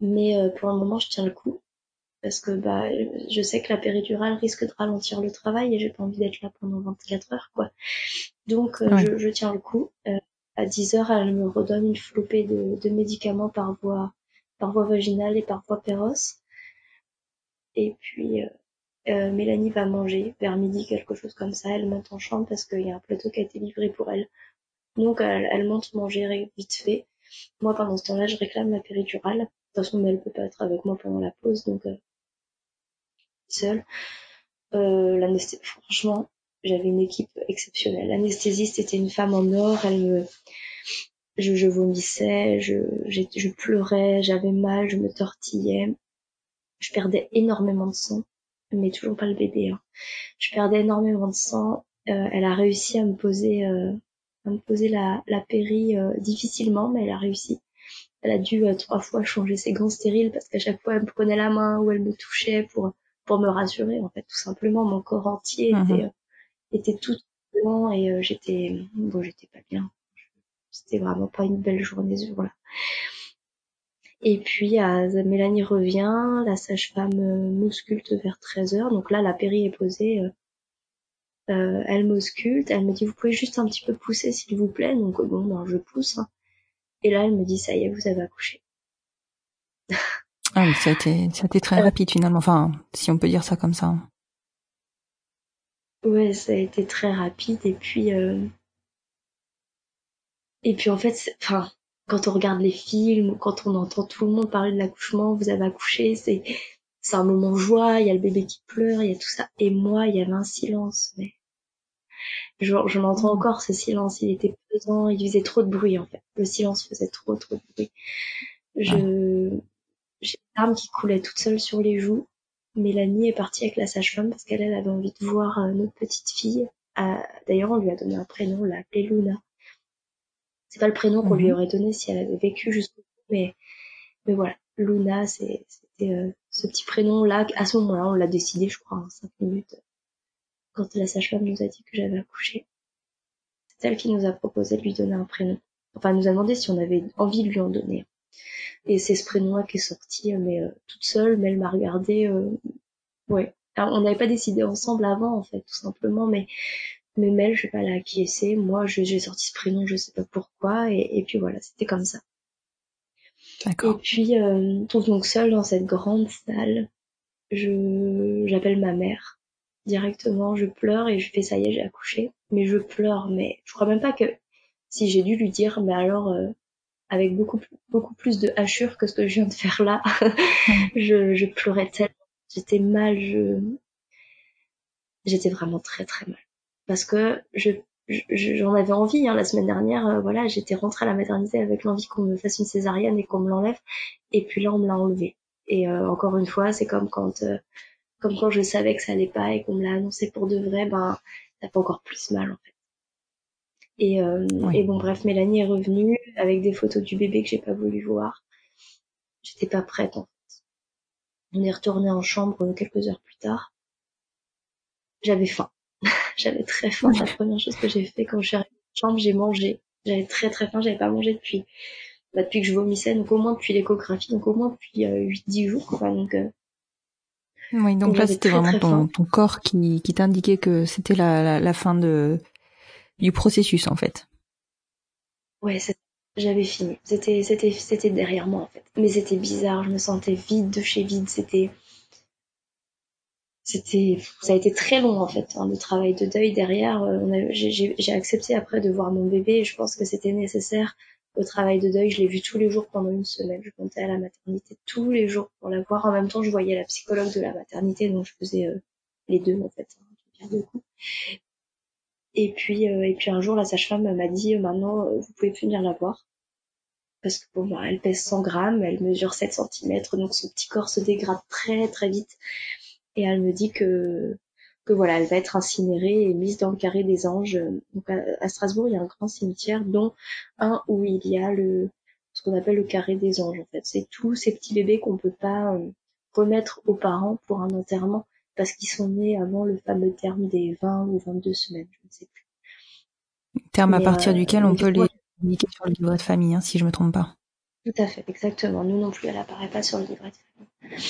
Mais euh, pour le moment, je tiens le coup parce que bah je sais que la péridurale risque de ralentir le travail et j'ai pas envie d'être là pendant 24 heures quoi. Donc je, je, tiens le coup. À 10 heures, elle me redonne une flopée de, de médicaments par voie par voie vaginale et par voie péroce. Et puis euh, Mélanie va manger vers midi, quelque chose comme ça. Elle monte en chambre parce qu'il y a un plateau qui a été livré pour elle. Donc elle, elle monte manger vite fait. Moi pendant ce temps-là, je réclame la péridurale. De toute façon, elle peut pas être avec moi pendant la pause, donc euh, seule. Euh, franchement, j'avais une équipe exceptionnelle. L'anesthésiste était une femme en or. Elle me, je, je vomissais, je, je pleurais, j'avais mal, je me tortillais. Je perdais énormément de sang mais toujours pas le bébé. Hein. Je perdais énormément de sang. Euh, elle a réussi à me poser, euh, à me poser la, la péri euh, difficilement, mais elle a réussi. Elle a dû trois fois changer ses gants stériles parce qu'à chaque fois elle me prenait la main ou elle me touchait pour pour me rassurer. En fait, tout simplement, mon corps entier mhm. était était tout blanc et j'étais bon, j'étais pas bien. C'était vraiment pas une belle journée ce jour-là. Et puis Mélanie revient, la sage-femme euh, m'ausculte vers 13h. Donc là, la péri est posée. Euh, Euh, elle m'ausculte, elle me dit vous pouvez juste un petit peu pousser s'il vous plaît, donc bon, ben, je pousse. Hein. Et là, elle me dit ça y est, vous avez accouché. ah oui, ça a été, ça a été très rapide finalement, enfin, si on peut dire ça comme ça. Ouais, ça a été très rapide et puis euh... et puis en fait, enfin, quand on regarde les films, quand on entend tout le monde parler de l'accouchement, vous avez accouché, c'est c'est un moment joie, il y a le bébé qui pleure, il y a tout ça. Et moi, il y avait un silence, mais je, je m'entends mmh. encore ce silence. Il était pesant, il faisait trop de bruit en fait. Le silence faisait trop trop de bruit. Je j'ai une larme qui coulait toute seule sur les joues. Mélanie est partie avec la sage-femme parce qu'elle avait envie de voir euh, notre petite fille. Euh, d'ailleurs, on lui a donné un prénom, on l'a appelée Luna. C'est pas le prénom qu'on lui mmh. aurait donné si elle avait vécu jusqu'au bout, mais mais voilà, Luna, c'était euh, ce petit prénom-là. À ce moment-là, on l'a décidé, je crois, en cinq minutes, quand la sage-femme nous a dit que j'avais accouché. C'est elle qui nous a proposé de lui donner un prénom. Enfin, elle nous a demandé si on avait envie de lui en donner. Et c'est ce prénom-là qui est sorti, euh, mais euh, toute seule, mais elle m'a regardé. ouais. on n'avait pas décidé ensemble avant, en fait, tout simplement, mais mais Mel, je vais pas la acquiescer. Moi, j'ai sorti ce prénom, je sais pas pourquoi, et, et puis voilà, c'était comme ça. Et puis, euh, trouve donc seule dans cette grande salle. Je, j'appelle ma mère directement, je pleure et je fais ça y est, j'ai accouché. Mais je pleure, mais je crois même pas que si j'ai dû lui dire, mais alors euh, avec beaucoup beaucoup plus de hachure que ce que je viens de faire là, je, pleurais tellement, j'étais mal, j'étais vraiment très très mal. Parce que je j'en avais envie hein, la semaine dernière euh, voilà j'étais rentrée à la maternité avec l'envie qu'on me fasse une césarienne et qu'on me l'enlève. Et puis là on me l'a enlevé. Et euh, encore une fois c'est comme quand euh, comme quand je savais que ça allait pas et qu'on me l'a annoncé pour de vrai ben ça fait encore plus mal en fait et, et bon bref Mélanie est revenue avec des photos du bébé que j'ai pas voulu voir. J'étais pas prête en fait. On est retourné en chambre quelques heures plus tard. J'avais faim. J'avais très faim. La première chose que j'ai fait quand je suis arrivée la chambre, j'ai mangé. J'avais très très faim, j'avais pas mangé depuis bah, depuis que je vomissais, donc au moins depuis l'échographie, donc au moins depuis euh, 8-10 jours. Quoi, donc, euh, oui, donc, là c'était vraiment ton, ton, corps qui, qui t'indiquait que c'était la, la, la, fin de du processus en fait. Ouais, j'avais fini. C'était c'était c'était derrière moi en fait. Mais c'était bizarre, je me sentais vide de chez vide. C'était c'était ça a été très long en fait hein, le travail de deuil derrière euh, j'ai accepté après de voir mon bébé et je pense que c'était nécessaire au travail de deuil je l'ai vu tous les jours pendant une semaine je montais à la maternité tous les jours pour la voir en même temps je voyais la psychologue de la maternité donc je faisais euh, les deux en fait hein, deux coups. Et puis euh, et puis un jour la sage-femme m'a dit maintenant vous pouvez plus venir la voir parce que bon elle pèse 100 grammes elle mesure 7 cm donc son petit corps se dégrade très très vite et elle me dit que que voilà, elle va être incinérée et mise dans le carré des anges. Donc à, Strasbourg, il y a un grand cimetière, dont un où il y a le ce qu'on appelle le carré des anges. En fait, c'est tous ces petits bébés qu'on peut pas euh, remettre aux parents pour un enterrement parce qu'ils sont nés avant le fameux terme des 20 ou 22 semaines, je ne sais plus. Terme à partir euh, duquel on peut les indiquer sur le livret de famille, hein, si je me trompe pas. Tout à fait, exactement. Nous non plus, elle apparaît pas sur le livret de famille.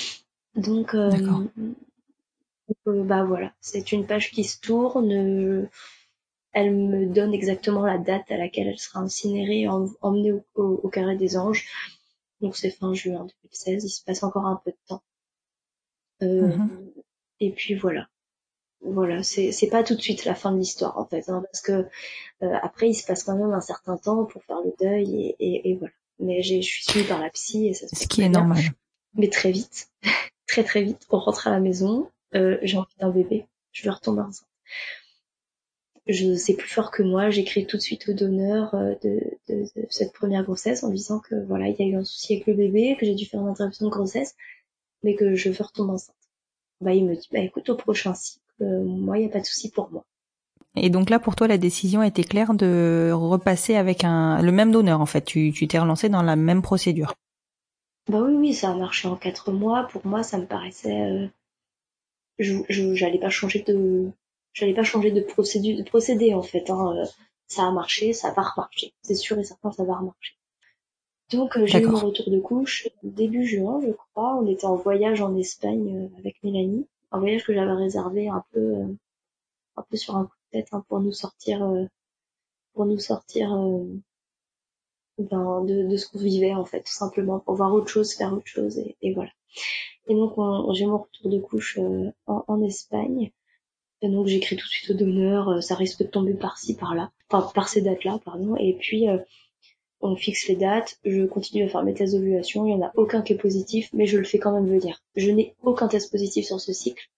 Donc, euh, euh, bah voilà, c'est une page qui se tourne. elle me donne exactement la date à laquelle elle sera incinérée, emmenée au, carré des anges. Donc c'est fin juin 2016. Il se passe encore un peu de temps. Euh, mhm. Et puis voilà. Voilà, c'est c'est pas tout de suite la fin de l'histoire en fait, hein, parce que euh, après il se passe quand même un certain temps pour faire le deuil et, et, voilà. Mais je suis suivie par la psy et ça se Ce qui est normal. Mais très vite, très très vite, on rentre à la maison, euh, j'ai envie d'un bébé, je veux retomber enceinte. Je sais plus fort que moi, j'écris tout de suite au donneur euh, de, de, cette première grossesse en disant que voilà, il y a eu un souci avec le bébé, que j'ai dû faire une interruption de grossesse, mais que je veux retomber enceinte. Bah il me dit bah écoute au prochain cycle, euh, moi il y a pas de souci pour moi. Et donc là, pour toi, la décision était claire de repasser avec un le même donneur. En fait, tu tu t'es relancé dans la même procédure. Bah oui, oui, ça a marché en quatre mois. Pour moi, ça me paraissait je j'allais pas changer de j'allais pas changer de procédure de procédé en fait hein. Euh, ça a marché ça va remarcher c'est sûr et certain ça va remarcher donc euh, j'ai eu mon retour de couche début juin je crois on était en voyage en Espagne euh, avec Mélanie un voyage que j'avais réservé un peu un peu sur un coup de tête hein, pour nous sortir, pour nous sortir ben, de, de, ce qu'on vivait en fait, tout simplement, pour voir autre chose, faire autre chose, et, et voilà. Et donc j'ai mon retour de couche en, en, Espagne. Et donc j'écris tout de suite au donneur, ça risque de tomber par-ci, par-là, enfin par ces dates-là, pardon. Et puis on fixe les dates, je continue à faire mes tests d'ovulation, il n'y en a aucun qui est positif, mais je le fais quand même venir. Je n'ai aucun test positif sur ce cycle,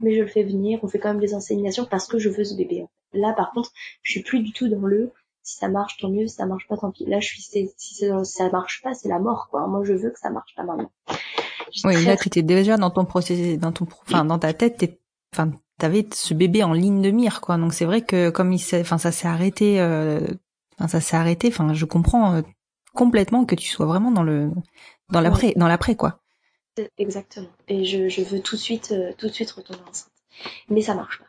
mais je le fais venir, on fait quand même les inséminations parce que je veux ce bébé. Là par contre, je suis plus du tout dans le si ça marche tant mieux, si ça marche pas tant pis. Là je suis si ça marche pas, c'est la mort quoi. Moi je veux que ça marche pas maintenant. Oui, là tu étais déjà dans ton processus, dans ton enfin dans ta tête, enfin t'avais ce bébé en ligne de mire quoi. Donc c'est vrai que comme il enfin ça s'est arrêté euh, Enfin, ça s'est arrêté. Enfin, je comprends euh, complètement que tu sois vraiment dans le dans l'après, dans l'après quoi. Exactement. Et je, je veux tout de suite, euh, tout de suite retomber enceinte. Mais ça marche pas.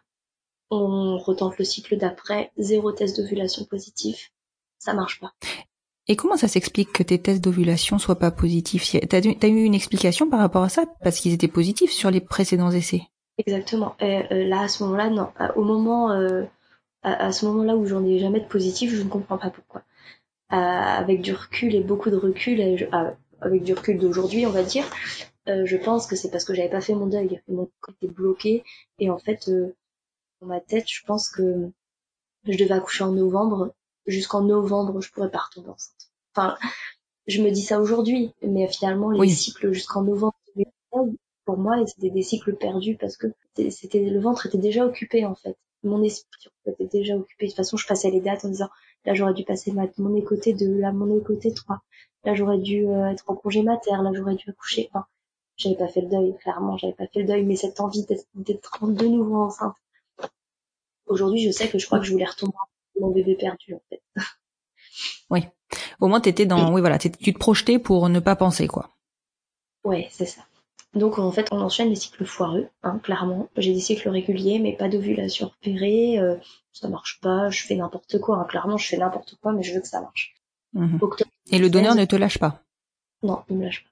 On retente le cycle d'après, zéro test d'ovulation positif, ça marche pas. Et comment ça s'explique que tes tests d'ovulation soient pas positifs? T'as as eu une explication par rapport à ça? Parce qu'ils étaient positifs sur les précédents essais. Exactement. Et, euh, là, à ce moment-là, non. Au moment, à, ce moment-là où j'en ai jamais de positif, je ne comprends pas pourquoi. Euh, avec du recul et beaucoup de recul, euh, avec du recul d'aujourd'hui, on va dire, euh, je pense que c'est parce que j'avais pas fait mon deuil. Mon corps était bloqué et en fait, dans ma tête, je pense que je devais accoucher en novembre. Jusqu'en novembre, je pourrais pas retomber enceinte. Enfin, je me dis ça aujourd'hui, mais finalement, les cycles jusqu'en novembre, pour moi, c'était des cycles perdus parce que c'était le ventre était déjà occupé en fait mon esprit était déjà occupé. De toute façon, je passais les dates en disant là j'aurais dû passer ma, mon écoté 2, là mon écoté 3, là j'aurais dû euh, être en congé mater, là j'aurais dû accoucher. Enfin, j'avais pas fait le deuil, clairement, j'avais pas fait le deuil, mais cette envie d'être de nouveau enceinte. Aujourd'hui, je sais que je crois que je voulais retomber mon bébé perdu en fait. Oui. Au moins t'étais dans, oui voilà, tu te projetais pour ne pas penser quoi. Ouais, c'est ça. Donc en fait, on enchaîne les cycles foireux, hein, clairement. J'ai des cycles réguliers, mais pas d'ovulation repérée. Euh, ça marche pas, je fais n'importe quoi. Hein. Clairement, je fais n'importe quoi, mais je veux que ça marche. Mhm. Et le donneur ne te lâche pas? Non, il me lâche pas.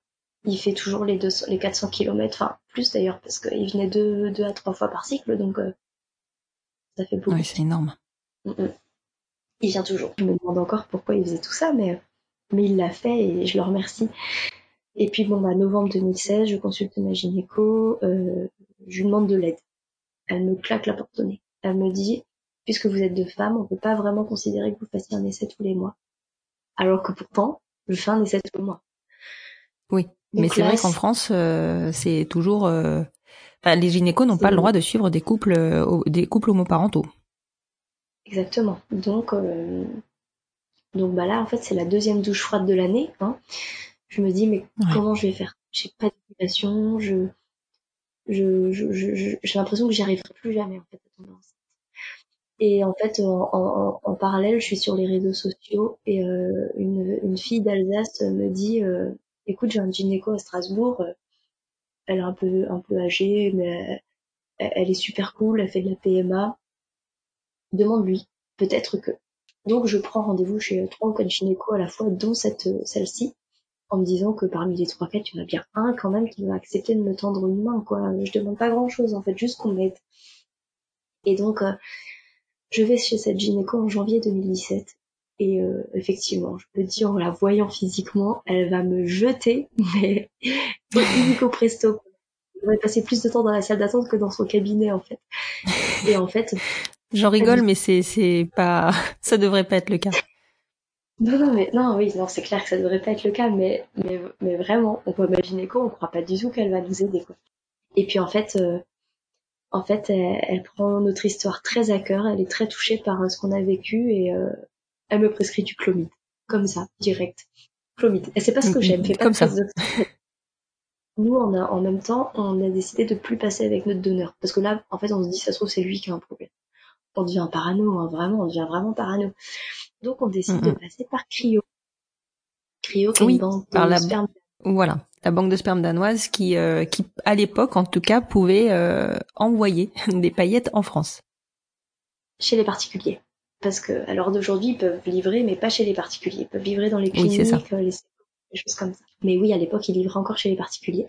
Il fait toujours les, deux, les 400 km, enfin plus d'ailleurs, parce qu'il venait deux, deux à trois fois par cycle, donc euh, ça fait beaucoup. Oui, c'est énorme. Il vient toujours. Je me demande encore pourquoi il faisait tout ça, mais, mais il l'a fait et je le remercie. Et puis bon, bah, novembre 2016, je consulte ma gynéco, euh, je lui demande de l'aide. Elle me claque la porte au nez. Elle me dit, puisque vous êtes deux femmes, on peut pas vraiment considérer que vous fassiez un essai tous les mois. Alors que pourtant, je fais un essai tous les mois. Oui, mais c'est vrai qu'en France, euh, c'est toujours... Euh... Enfin, les gynécos n'ont pas le droit de suivre des couples, euh, des couples homoparentaux. Exactement. Donc, euh, donc bah là, en fait, c'est la deuxième douche froide de l'année. Hein je me dis mais comment je vais faire? J'ai pas d'éducation, je je j'ai l'impression que j'y arriverai plus jamais en fait à tomber enceinte. Et en fait, en, en, parallèle, je suis sur les réseaux sociaux et euh, une, une fille d'Alsace me dit euh, "Écoute, j'ai un gynéco à Strasbourg. Euh, elle est un peu un peu âgée, mais elle, elle est super cool. Elle fait de la PMA. Demande-lui. Peut-être que." Donc, je prends rendez-vous chez trois ou quatre gynécos à la fois, dont cette celle-ci en me disant que parmi les trois quatre, il y en a bien un quand même qui va accepter de me tendre une main, quoi. Je demande pas grand chose, en fait, juste qu'on m'aide. Et donc, euh, je vais chez cette gynéco en janvier 2017. Et euh, effectivement, je peux dire en la voyant physiquement, elle va me jeter, mais au presto. Je vais passer plus de temps dans la salle d'attente que dans son cabinet, en fait. Et en fait... J'en rigole, mais c'est, c'est pas, ça devrait pas être le cas. Non, non, mais non, oui, non, c'est clair que ça devrait pas être le cas, mais, mais, mais vraiment, on voit imaginer quoi, on croit pas du tout qu'elle va nous aider, quoi. Et puis en fait, euh, en fait, elle, prend notre histoire très à cœur, elle est très touchée par euh, ce qu'on a vécu et euh, elle me prescrit du clomide, comme ça, direct. Clomide. Et c'est pas ce que j'aime, pas comme ça. Nous, on a, en même temps, on a décidé de plus passer avec notre donneur, parce que là, en fait, on se dit, ça se trouve, c'est lui qui a un problème. On devient parano, hein, vraiment, on devient vraiment parano. Donc on décide de passer par Cryo. Cryo qui est banque de la... sperme. Voilà, la banque de sperme danoise qui, euh, qui à l'époque en tout cas, pouvait euh, envoyer des paillettes en France. Chez les particuliers. Parce que à l'heure d'aujourd'hui, ils peuvent livrer, mais pas chez les particuliers. Ils peuvent livrer dans les cliniques, euh, les... choses comme ça. Mais oui, à l'époque, ils livraient encore chez les particuliers.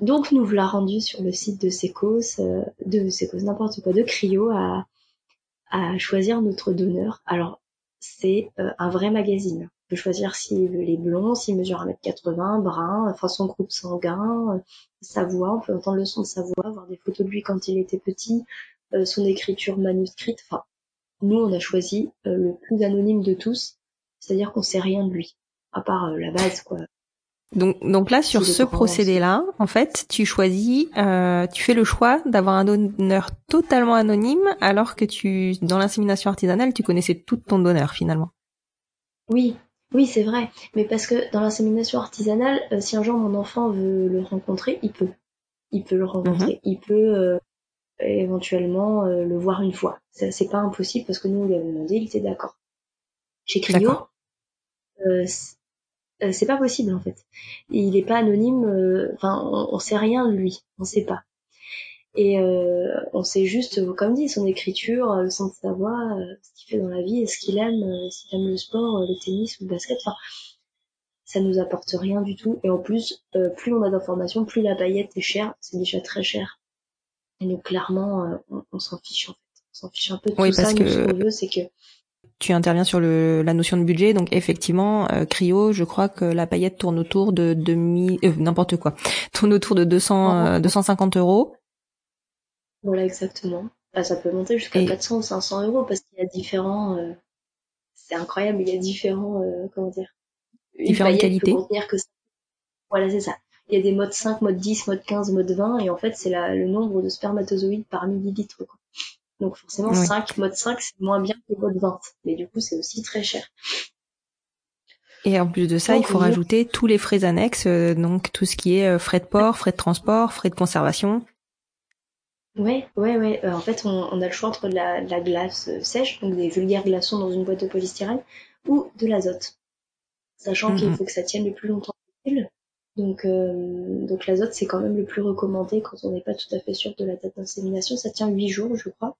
donc nous l'a rendu sur le site de Secos, de Secos n'importe quoi, de Cryo à, à choisir notre donneur. Alors c'est un vrai magazine peut choisir s'il veut les blonds, s'il mesure 1m80, brun, enfin son groupe sanguin, euh, sa voix, on peut entendre le son de sa voix, voir des photos de lui quand il était petit, euh, son écriture manuscrite, enfin, nous on a choisi euh, le plus anonyme de tous, c'est-à-dire qu'on sait rien de lui, à part la base quoi. Donc, donc là, sur ce procédé-là, en fait, tu choisis, tu fais le choix d'avoir un donneur totalement anonyme, alors que tu, dans l'insémination artisanale, tu connaissais tout ton donneur finalement. Oui, oui, c'est vrai, mais parce que dans l'insémination artisanale, euh, si un jour mon enfant veut le rencontrer, il peut. Il peut le rencontrer, mhm. il peut euh, éventuellement euh, le voir une fois. C'est pas impossible parce que nous on lui avons demandé, il était d'accord. Chez Cryo, c'est pas possible en fait. Il est pas anonyme, enfin on, on, sait rien de lui, on sait pas. Et euh, on sait juste, comme dit, son écriture, le sens de sa voix, euh, ce qu'il fait dans la vie, et ce qu'il aime, euh, s'il aime le sport, le tennis ou le basket. Enfin, ça nous apporte rien du tout. Et en plus, plus on a d'informations, plus la paillette est chère. C'est déjà très cher. Et donc clairement, on, s'en fiche en fait. On s'en fiche un peu de oui, tout parce ça. Que... ce qu'on veut, c'est que tu interviens sur le, la notion de budget, donc effectivement, euh, Cryo, je crois que la paillette tourne autour de 2000, n'importe quoi, tourne autour de 200, 250 euros. Voilà, exactement. Bah, ça peut monter jusqu'à 400 ou 500 euros parce qu'il y a différents. Euh, c'est incroyable, il y a différents. Euh, comment dire Différentes qualités. que Voilà, c'est ça. Il y a des modes 5, mode 10, mode 15, mode 20, et en fait, c'est le nombre de spermatozoïdes par millilitre. Quoi. Donc forcément, 5, mode 5, c'est moins bien que mode 20. Mais du coup, c'est aussi très cher. Et en plus de ça, il faut rajouter tous les frais annexes, euh, donc tout ce qui est frais de port, frais de transport, frais de conservation. Ouais, ouais, ouais. Euh, en fait, on, a le choix entre de la, la glace euh, sèche, donc des vulgaires glaçons dans une boîte de polystyrène, ou de l'azote. Sachant qu'il mhm. faut que ça tienne le plus longtemps possible. Donc, euh, donc l'azote, c'est quand même le plus recommandé quand on n'est pas tout à fait sûr de la date d'insémination. Ça tient 8 jours, je crois.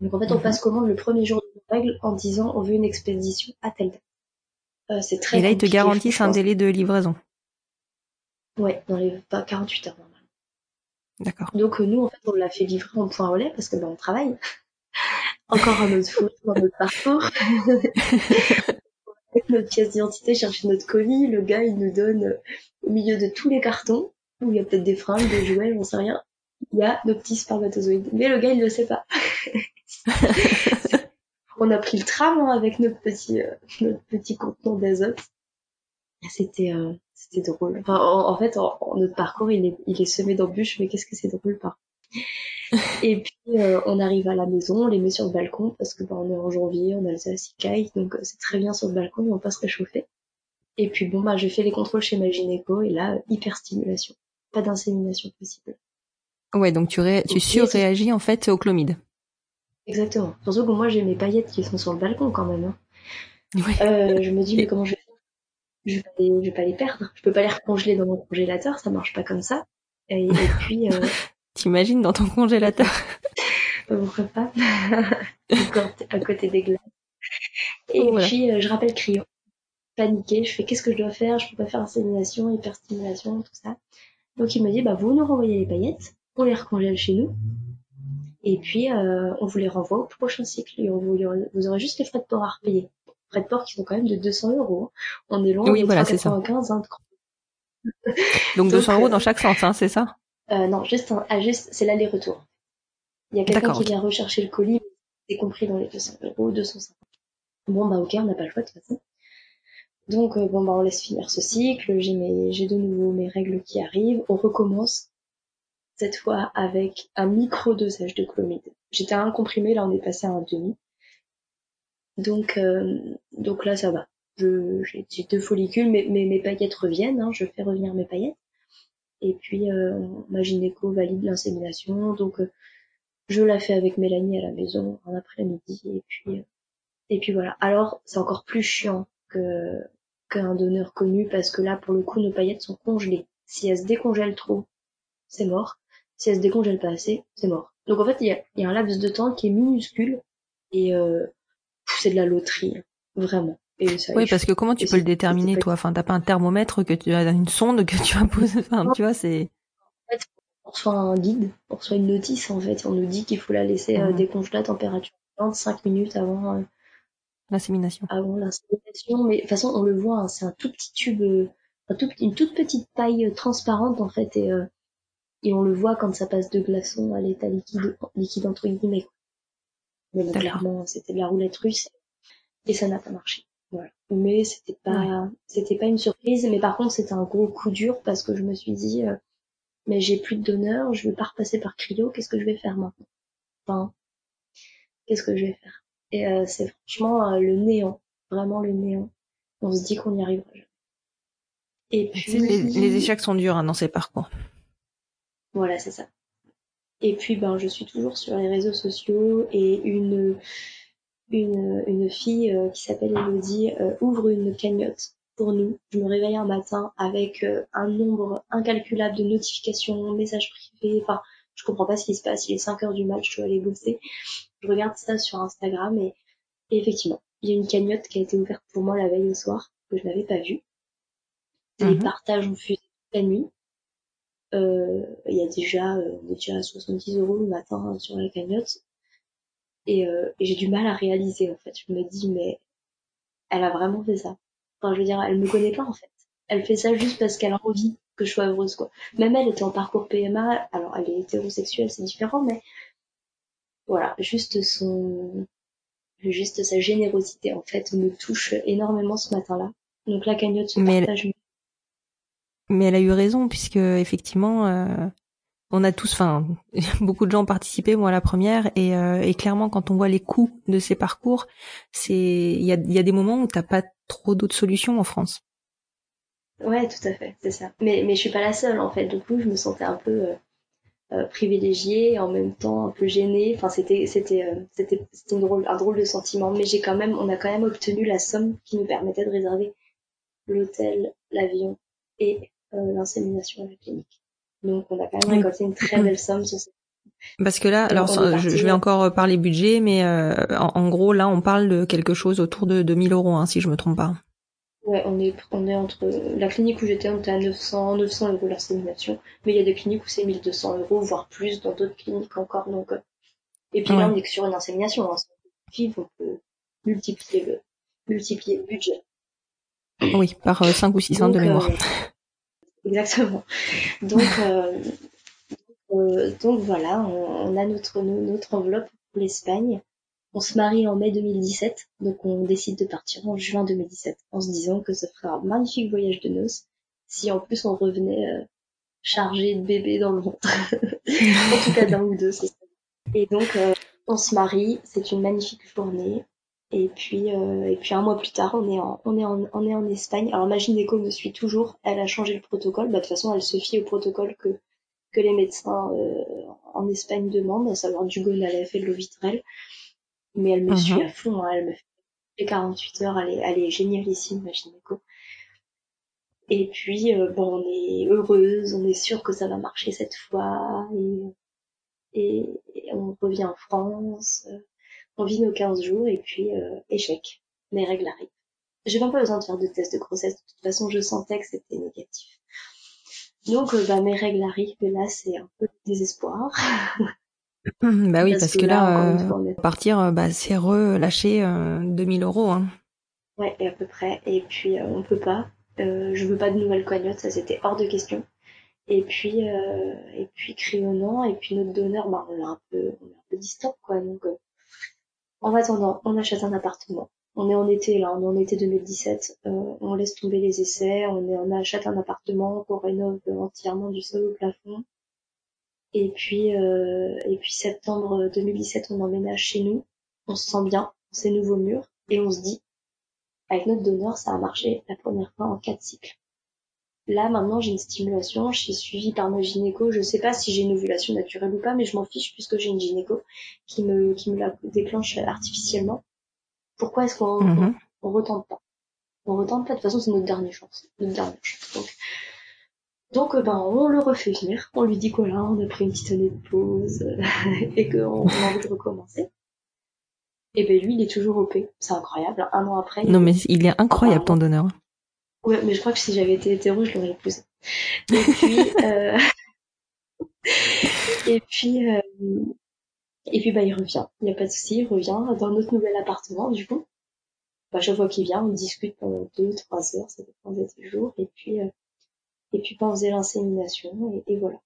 Donc en fait, on mhm. passe commande le premier jour de règle en disant on veut une expédition à telle date. Euh, c'est très Et là, ils te garantissent un délai de livraison. Ouais, dans les pas 48 heures. D'accord. Donc euh, nous, en fait, on l'a fait livrer en point relais parce que ben on travaille. Encore un autre faute dans notre parcours. Avec notre pièce d'identité, chercher notre colis, le gars il nous donne euh, au milieu de tous les cartons où il y a peut-être des fringues, des jouets, j'en sais rien. Il y a nos petits spermatozoïdes. Mais le gars il le sait pas. on a pris le tram hein, avec notre petit euh, notre petit contenant d'azote. C'était c'était drôle. Enfin, en, fait, en, notre parcours, il est, il est semé d'embûches, mais qu'est-ce que c'est drôle pas. Et puis, euh, on arrive à la maison, on les met sur le balcon, parce que bah, on est en janvier, on a le caille, donc euh, c'est très bien sur le balcon, et on peut se réchauffer. Et puis, bon, bah, je fais les contrôles chez ma gynéco, et là, hyperstimulation. Pas d'insémination possible. Ouais, donc tu, ré tu surréagis en fait au chlomide. Exactement. Surtout que moi, j'ai mes paillettes qui sont sur le balcon quand même. Hein. Euh, je me dis, mais comment je vais je vais, vais pas les perdre. Je peux pas les recongeler dans mon congélateur, ça marche pas comme ça. Et, puis. Euh... T'imagines dans ton congélateur? Pourquoi pas À côté des glaces. Et puis euh, je rappelle Cryo. Paniqué, je fais qu'est-ce que je dois faire? Je peux pas faire insémination, hyperstimulation, tout ça. Donc il me dit bah vous nous renvoyez les paillettes, on les recongèle chez nous. Et puis euh, on vous les renvoie au prochain cycle et on vous, vous aurez juste les frais de port à repayer frais de port qui sont quand même de 200 euros. On est loin oui, voilà, c'est ça. Hein, Donc 200 euros dans chaque sens, hein, c'est ça? Euh, Non, juste, ah, juste c'est l'aller-retour. Il y a quelqu'un qui vient rechercher le colis, c'est compris dans les 200 euros, 250. Bon bah ok, on n'a pas le choix de toute façon. Donc euh, bon bah on laisse finir ce cycle, j'ai mes, j'ai de nouveau mes règles qui arrivent, on recommence cette fois avec un micro dosage de chlomide. J'étais à un comprimé, là on est passé à un demi. Donc, euh, donc là, ça va. J'ai deux follicules, mais, mes paillettes reviennent. Hein, je fais revenir mes paillettes. Et puis, euh, ma gynéco valide l'insémination. Donc, euh, je la fais avec Mélanie à la maison en après-midi. Et puis, et puis voilà. Alors, c'est encore plus chiant que qu'un donneur connu parce que là, pour le coup, nos paillettes sont congelées. Si elles se décongèlent trop, c'est mort. Si elles se décongèlent pas assez, c'est mort. Donc en fait, il y a, y a, un laps de temps qui est minuscule et euh, c'est de la loterie, vraiment. oui, parce que comment tu peux le déterminer, toi? Enfin, t'as pas un thermomètre que tu as une sonde que tu imposes. Enfin, tu vois, c'est. on reçoit un guide, on reçoit une notice en fait. On nous dit qu'il faut la laisser Mhm. décongeler à température ambiante 5 minutes avant, euh, L'insémination. avant l'insémination. Mais de toute façon, on le voit, hein, c'est un tout petit tube, euh, un tout, une toute petite paille transparente en fait. Et, euh, et on le voit quand ça passe de glaçon à l'état liquide, liquide entre guillemets. quoi. Mais bon, clairement, c'était de la roulette russe et ça n'a pas marché. Voilà. Mais c'était pas, c'était pas une surprise. Mais par contre, c'était un gros coup dur parce que je me suis dit, euh, mais j'ai plus de donneur, je vais pas repasser par cryo, qu'est-ce que je vais faire maintenant? Enfin, qu'est-ce que je vais faire? Et euh, c'est franchement euh, le néant, vraiment le néant. On se dit qu'on n'y arrivera jamais. Et puis, Les, les échecs sont durs hein, dans ces parcours. Voilà, c'est ça. Et puis, ben, je suis toujours sur les réseaux sociaux et une, une, une fille euh, qui s'appelle Elodie euh, ouvre une cagnotte pour nous. Je me réveille un matin avec euh, un nombre incalculable de notifications, messages privés. Enfin, je comprends pas ce qui se passe. Il est 5 heures du match, je dois aller bosser. Je regarde ça sur Instagram et, et effectivement, il y a une cagnotte qui a été ouverte pour moi la veille au soir que je n'avais pas vue. Les Mhm. partages ont fusé toute la nuit. Euh, il y a déjà, euh, on est déjà à 70 euros le matin euh, sur la cagnotte. Et, euh, et j'ai du mal à réaliser, en fait. Je me dis, mais elle a vraiment fait ça. Enfin, je veux dire, elle me connaît pas, en fait. Elle fait ça juste parce qu'elle a envie que je sois heureuse, quoi. Même elle était en parcours PMA. Alors, elle est hétérosexuelle, c'est différent, mais voilà, juste son, juste sa générosité, en fait, me touche énormément ce matin-là. Donc, la cagnotte se Mais partage. Mais elle a eu raison puisque effectivement, euh, on a tous, enfin, beaucoup de gens ont participé, moi la première, et, euh, et clairement quand on voit les coûts de ces parcours, c'est, il y a, y a des moments où t'as pas trop d'autres solutions en France. Ouais, tout à fait, c'est ça. Mais, mais je suis pas la seule, en fait. Du coup, je me sentais un peu euh, euh, privilégiée en même temps un peu gênée. Enfin, c'était, c'était, euh, c'était, c'était un drôle de sentiment. Mais j'ai quand même, on a quand même obtenu la somme qui nous permettait de réserver l'hôtel, l'avion et l'insémination à la clinique. Donc, on a quand même récolté une très belle somme sur cette Parce que là, alors est je, vais euh, encore parler budget, mais euh, en, en gros là, on parle de quelque chose autour de 2000 euros, hein, si je me trompe pas. Ouais, on est, on est entre la clinique où j'étais, on était à 900, 900 euros l'insémination, mais il y a des cliniques où c'est 1200 euros, voire plus, dans d'autres cliniques encore. Donc, euh, et puis là, on est que sur une insémination. Hein. On peut multiplier le, multiplier le budget. Oui, par 5 ou 6 ans de Donc, mémoire. exactement. Donc, euh, euh, donc voilà, on, a notre, notre enveloppe pour l'Espagne. On se marie en mai 2017, donc on décide de partir en juin 2017, en se disant que ça ferait un magnifique voyage de noces, si en plus on revenait euh, chargé de bébés dans le ventre. en tout cas d'un ou deux, c'est ça. Et donc euh, on se marie, c'est une magnifique journée. Et puis, euh, et puis un mois plus tard, on est en, on est en, on est en Espagne. Alors ma gynéco me suit toujours. Elle a changé le protocole. Bah, de toute façon, elle se fie au protocole que que les médecins euh, en Espagne demandent, à savoir du gonalef et de l'ovitrel. Mais elle me Mhm. suit à fond. hein. Elle me fait les 48 heures. Elle est, elle est génialissime, ma gynéco. Et puis, euh, bon, on est heureuse, on est sûr que ça va marcher cette fois. Et, et, et on revient en France. On vit nos 15 jours et puis euh, échec. Mes règles arrivent. J'ai même pas besoin de faire de test de grossesse. De toute façon, je sentais que c'était négatif. Donc, euh, bah, mes règles arrivent et là, c'est un peu le désespoir. Hum, bah oui, Parce parce, que que, là, là, euh, fois, partir, bah, c'est relâcher euh, 2000 euros. Hein. Ouais, et à peu près. Et puis, euh, on peut pas. Euh, je veux pas de nouvelles cagnottes, ça c'était hors de question. Et puis, euh, et puis crayonnant, et puis notre donneur, bah, on est un peu, on est un peu distant, quoi. Donc, euh, en attendant, on achète un appartement. On est en été, là, on est en été 2017. Euh, on laisse tomber les essais, on, est, achète un appartement qu'on rénove entièrement du sol au plafond. Et puis, euh, et puis septembre 2017, on emménage chez nous. On se sent bien, ces nouveaux murs, et on se dit, avec notre donneur, ça a marché la première fois en quatre cycles. Là, maintenant, j'ai une stimulation, je suis suivie par ma gynéco. Je sais pas si j'ai une ovulation naturelle ou pas, mais je m'en fiche puisque j'ai une gynéco qui me, qui me la déclenche artificiellement. Pourquoi est-ce qu'on Mhm. on, on retente pas? On retente pas, de toute façon, c'est notre dernière chance. Notre dernière chance. Donc, donc euh, ben, on le refait venir. On lui dit que là, on a pris une petite année de pause euh, et qu'on on a envie de recommencer. Et ben lui, il est toujours OP. C'est incroyable. Un an après, Non, mais il est incroyable ton donneur. Ouais, mais je crois que si j'avais été hétéro, je l'aurais épousé. Et puis, euh... et puis, euh, et puis bah il revient. Il n'y a pas de souci, il revient dans notre nouvel appartement du coup. Bah, chaque fois qu'il vient, on discute pendant deux, trois heures, ça dépend des jours. Et puis, euh, et puis, bah, on faisait l'insémination et, et, voilà.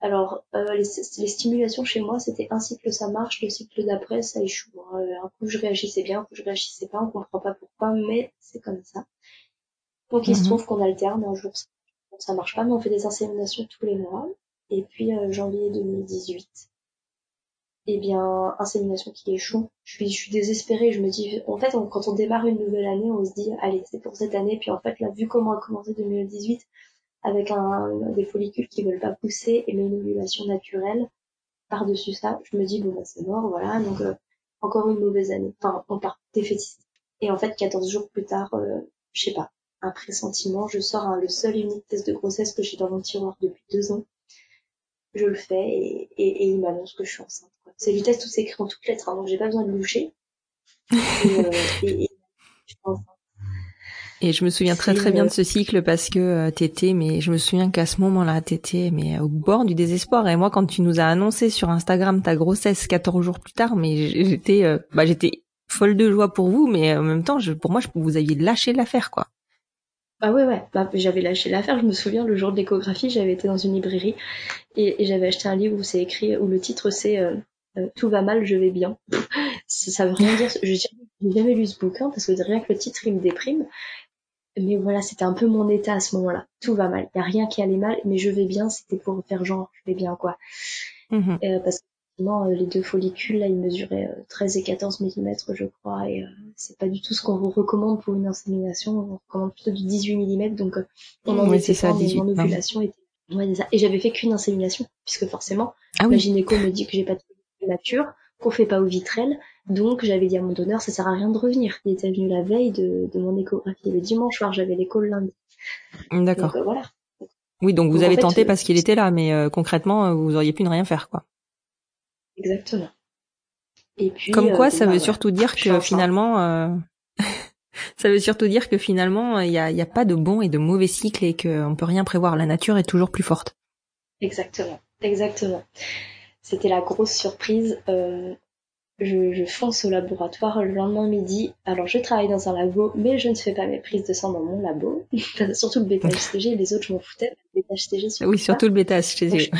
Alors, euh, les, les, stimulations chez moi, c'était un cycle ça marche, le cycle d'après ça échoue. Hein. Un coup je réagissais bien, un coup je réagissais pas, on comprend pas pourquoi, mais c'est comme ça. Donc il se mhm. trouve qu'on alterne un jour ça, ça marche pas, mais on fait des inséminations tous les mois. Et puis euh, janvier 2018, eh bien, insémination qui échoue. Je suis, je suis désespérée. Je me dis, en fait, quand on démarre une nouvelle année, on se dit, allez, c'est pour cette année. Puis en fait, là, vu comment a commencé 2018, avec un, des follicules qui veulent pas pousser et une ovulation naturelle, par-dessus ça, je me dis, bon, bah, c'est mort, voilà. Donc, euh, encore une mauvaise année. Enfin, on part défaitiste. Et en fait, 14 jours plus tard, euh, je sais pas, un pressentiment, je sors le seul unique test de grossesse que j'ai dans mon tiroir depuis deux ans. Je le fais et, et, et il m'annonce que je suis enceinte. C'est du test où c'est écrit en toutes lettres, hein, donc j'ai pas besoin de loucher. Et, je me souviens très très bien de ce cycle parce que euh, t'étais, mais je me souviens qu'à ce moment-là, t'étais mais au bord du désespoir. Et moi, quand tu nous as annoncé sur Instagram ta grossesse 14 jours plus tard, mais j'étais, euh, bah j'étais folle de joie pour vous, mais en même temps, je, pour moi, je, vous aviez lâché l'affaire, quoi. Ah ouais, ouais, bah, j'avais lâché l'affaire. Je me souviens, le jour de l'échographie, j'avais été dans une librairie et, j'avais acheté un livre où c'est écrit, où le titre c'est euh, euh, tout va mal, je vais bien. ça veut rien dire. Je n'ai jamais lu ce bouquin parce que rien que le titre il me déprime. Mais voilà, c'était un peu mon état à ce moment-là. Tout va mal. Il y a rien qui allait mal, mais je vais bien. C'était pour faire genre, je vais bien quoi. Mhm. Euh, parce que euh, les deux follicules là, ils mesuraient 13 et 14 mm, je crois, et c'est pas du tout ce qu'on vous recommande pour une insémination. On recommande plutôt du 18 mm, donc on en était ça, 18, mon ovulation était et j'avais fait qu'une insémination, puisque forcément, ah oui. gynéco me dit que j'ai pas de nature, qu'on fait pas au vitrel. Donc j'avais dit à mon donneur, ça sert à rien de revenir. Il était venu la veille de, mon échographie. Le dimanche soir, j'avais l'écho le lundi. D'accord. Euh, voilà. Oui, donc vous avez tenté parce qu'il était là, mais euh, concrètement, euh, vous auriez pu ne rien faire, quoi. Exactement. Et puis, Comme quoi, ça bah, veut surtout dire que finalement, ça veut surtout dire que finalement, il n'y a, y a pas de bon et de mauvais cycle et qu'on peut rien prévoir. La nature est toujours plus forte. Exactement, exactement. C'était la grosse surprise. Euh, je, fonce au laboratoire le lendemain midi. Alors je travaille dans un labo, mais je ne fais pas mes prises de sang dans mon labo. surtout le bêta-HCG, les autres je m'en foutais. Le bêta-HCG, oui, surtout le bêta-HCG.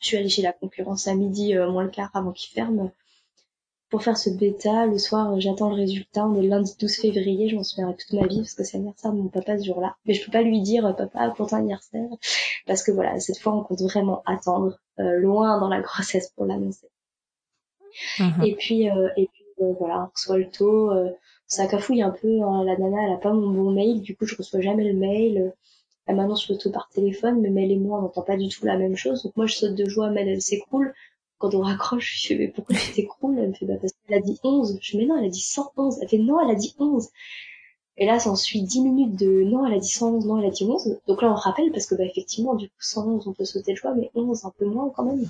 Je, suis allée chez la concurrence à midi, euh, moins le quart avant qu'il ferme. Pour faire ce bêta, le soir, euh, j'attends le résultat. On est le lundi 12 février, je m'en souviendrai toute ma vie parce que c'est l'anniversaire de mon papa ce jour-là. Mais je peux pas lui dire, papa, pour ton anniversaire. Parce que voilà, cette fois, on compte vraiment attendre euh, loin dans la grossesse pour l'annoncer. Mhm. Et puis, euh, et puis euh, voilà, on reçoit le taux. ça cafouille un peu. Hein, la nana, elle a pas mon bon mail, du coup, je reçois jamais le mail. Elle m'annonce le taux par téléphone, mais Mel et moi, on n'entend pas du tout la même chose. Donc moi, je saute de joie, Mel, elle s'écroule. Quand on raccroche, je fais, mais pourquoi tu t'écroules? Elle me fait, bah, parce qu'elle a dit 11. Je fais, mais non, elle a dit 111. Elle fait, non, elle a dit 11. Et là, ça en suit 10 minutes de non, elle a dit 111, non, elle a dit 11. Donc là, on rappelle parce que, bah, effectivement, du coup, 111, on peut sauter le choix, mais 11, un peu moins quand même.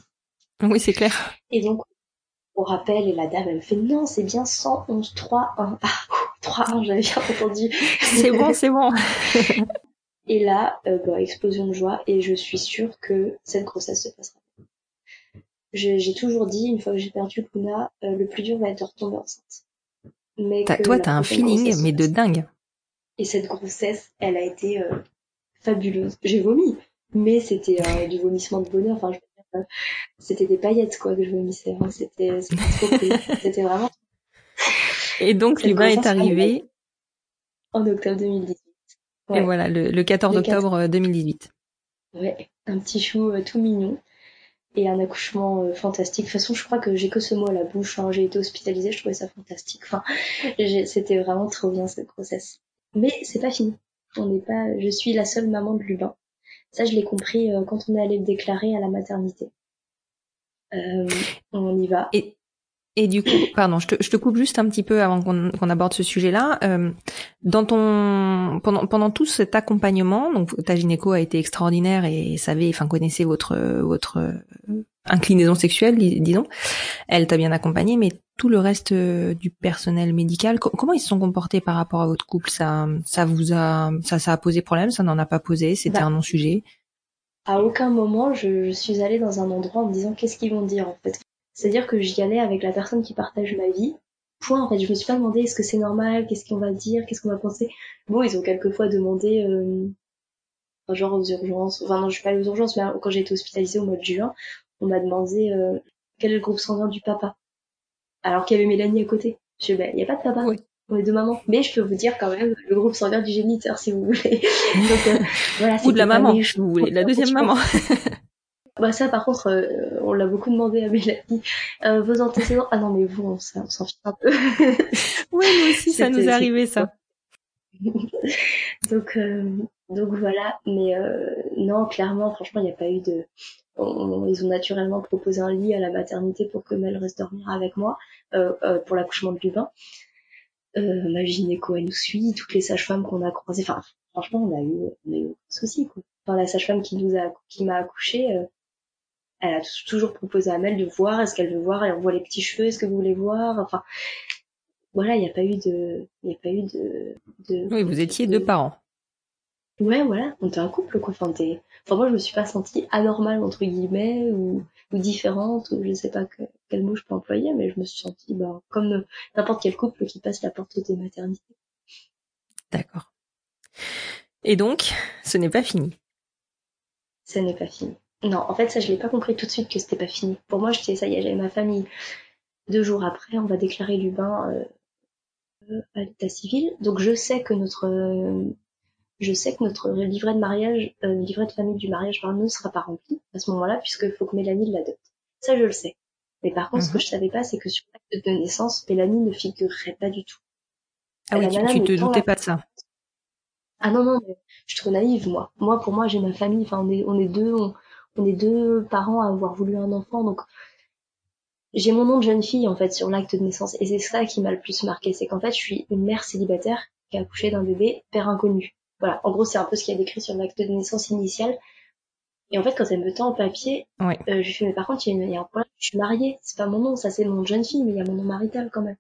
Oui, c'est clair. Et donc, on rappelle, et la dame, elle me fait non, c'est bien 111, 3, 1. Ah, 3, 1, j'avais bien entendu. c'est bon, c'est bon. et là, euh, bah, explosion de joie, et je suis sûre que cette grossesse se passera. J'ai toujours dit, une fois que j'ai perdu Luna, euh, le plus dur va être de retomber enceinte. Mais toi, t'as un feeling, mais de dingue. Et cette grossesse, elle a été euh, fabuleuse. J'ai vomi, mais c'était euh, du vomissement de bonheur. Enfin, je c'était des paillettes quoi que je vomissais. Hein. C'était trop cool. c'était vraiment. Et donc l'humain est arrivé en octobre 2018. Et voilà, le, 14 octobre 2018. Euh, ouais, un petit chou tout mignon et un accouchement fantastique. De toute façon, je crois que j'ai que ce mot à la bouche. Hein. J'ai été hospitalisée, je trouvais ça fantastique. Enfin, c'était vraiment trop bien cette grossesse. Mais c'est pas fini. On n'est pas. Je suis la seule maman de Lubin. Ça, je l'ai compris euh, quand on est allé le déclarer à la maternité. Euh, on y va. Et, et du coup, pardon, je te, je te coupe juste un petit peu avant qu'on aborde ce sujet-là. Euh, dans ton pendant pendant tout cet accompagnement, donc ta gynéco a été extraordinaire et savait, enfin connaissait votre votre inclinaison sexuelle, disons. Elle t'a bien accompagné, mais tout le reste euh, du personnel médical, comment ils se sont comportés par rapport à votre couple? Ça, ça vous a, ça, ça a posé problème? Ça n'en a pas posé? C'était bah, un non-sujet? à aucun moment je, suis allée dans un endroit en me disant qu'est-ce qu'ils vont dire en fait? C'est-à-dire que j'y allais avec la personne qui partage ma vie. Point en fait, je me suis pas demandé est-ce que c'est normal, qu'est-ce qu'on va dire, qu'est-ce qu'on va penser? Bon, ils ont quelquefois demandé euh, genre aux urgences, enfin non, je suis pas allée aux urgences, mais quand j'ai été hospitalisée au mois de juin, on m'a demandé euh, quel est le groupe sanguin du papa? Alors qu'il y avait Mélanie à côté. Je dis, ben, il n'y a pas de papa. Oui. On est deux mamans. Mais je peux vous dire quand même le groupe sanguin du géniteur, si vous voulez. Donc, euh, voilà, Ou de la maman, si vous voulez. La deuxième maman. bah ça, par contre, euh, on l'a beaucoup demandé à Mélanie. Euh, vos antécédents... Ah non, mais vous, on, s'en fiche un peu. oui, nous aussi, ça nous est arrivé, ça. donc, donc voilà. Mais non, clairement, franchement, il n'y a pas eu de ils ont naturellement proposé un lit à la maternité pour que Mel reste dormir avec moi euh, euh, pour l'accouchement de Lubin. Euh, ma gynéco, elle nous suit, toutes les sages-femmes qu'on a croisées. Enfin, franchement, on a eu, on a eu aucun souci. Quoi. Enfin, la sage-femme qui nous a, qui m'a accouché, euh, elle a toujours proposé à Mel de voir. Est-ce qu'elle veut voir Elle voit les petits cheveux. Est-ce que vous voulez voir Enfin, voilà, il n'y a pas eu de, il y a pas eu de, de Oui, vous étiez deux parents. Ouais, voilà, on était un couple, quoi. Enfin, enfin, moi, je me suis pas sentie anormale, entre guillemets, ou, ou différente, ou je sais pas quel mot je peux employer, mais je me suis sentie, bah, comme n'importe quel couple qui passe la porte des maternités. D'accord. Et donc, ce n'est pas fini. Ce n'est pas fini. Non, en fait, ça, je l'ai pas compris tout de suite que c'était pas fini. Pour moi, je disais, ça y est, j'avais ma famille. Deux jours après, on va déclarer Lubin euh, à l'état civil. Donc, je sais que notre je sais que notre livret de mariage, euh, livret de famille du mariage par ne sera pas rempli à ce moment-là, puisqu'il faut que Mélanie l'adopte. Ça, je le sais. Mais par contre, ce que mhm. je savais pas, c'est que sur l'acte de naissance, Mélanie ne figurerait pas du tout. Ah oui, tu, tu te doutais pas de ça. Ah non, non, mais je suis trop naïve, moi. Moi, pour moi, j'ai ma famille, enfin, on est, on est deux, on, est deux parents à avoir voulu un enfant, donc j'ai mon nom de jeune fille, en fait, sur l'acte de naissance. Et c'est ça qui m'a le plus marqué, c'est qu'en fait, je suis une mère célibataire qui a accouché d'un bébé, père inconnu. Voilà, en gros, c'est un peu ce qu'il y a décrit sur l'acte de naissance initial. Et en fait, quand elle me tend en papier, euh, je lui fais, mais par contre, il y, a un problème, je suis mariée, c'est pas mon nom, ça c'est mon jeune fille, mais il y a mon nom marital quand même.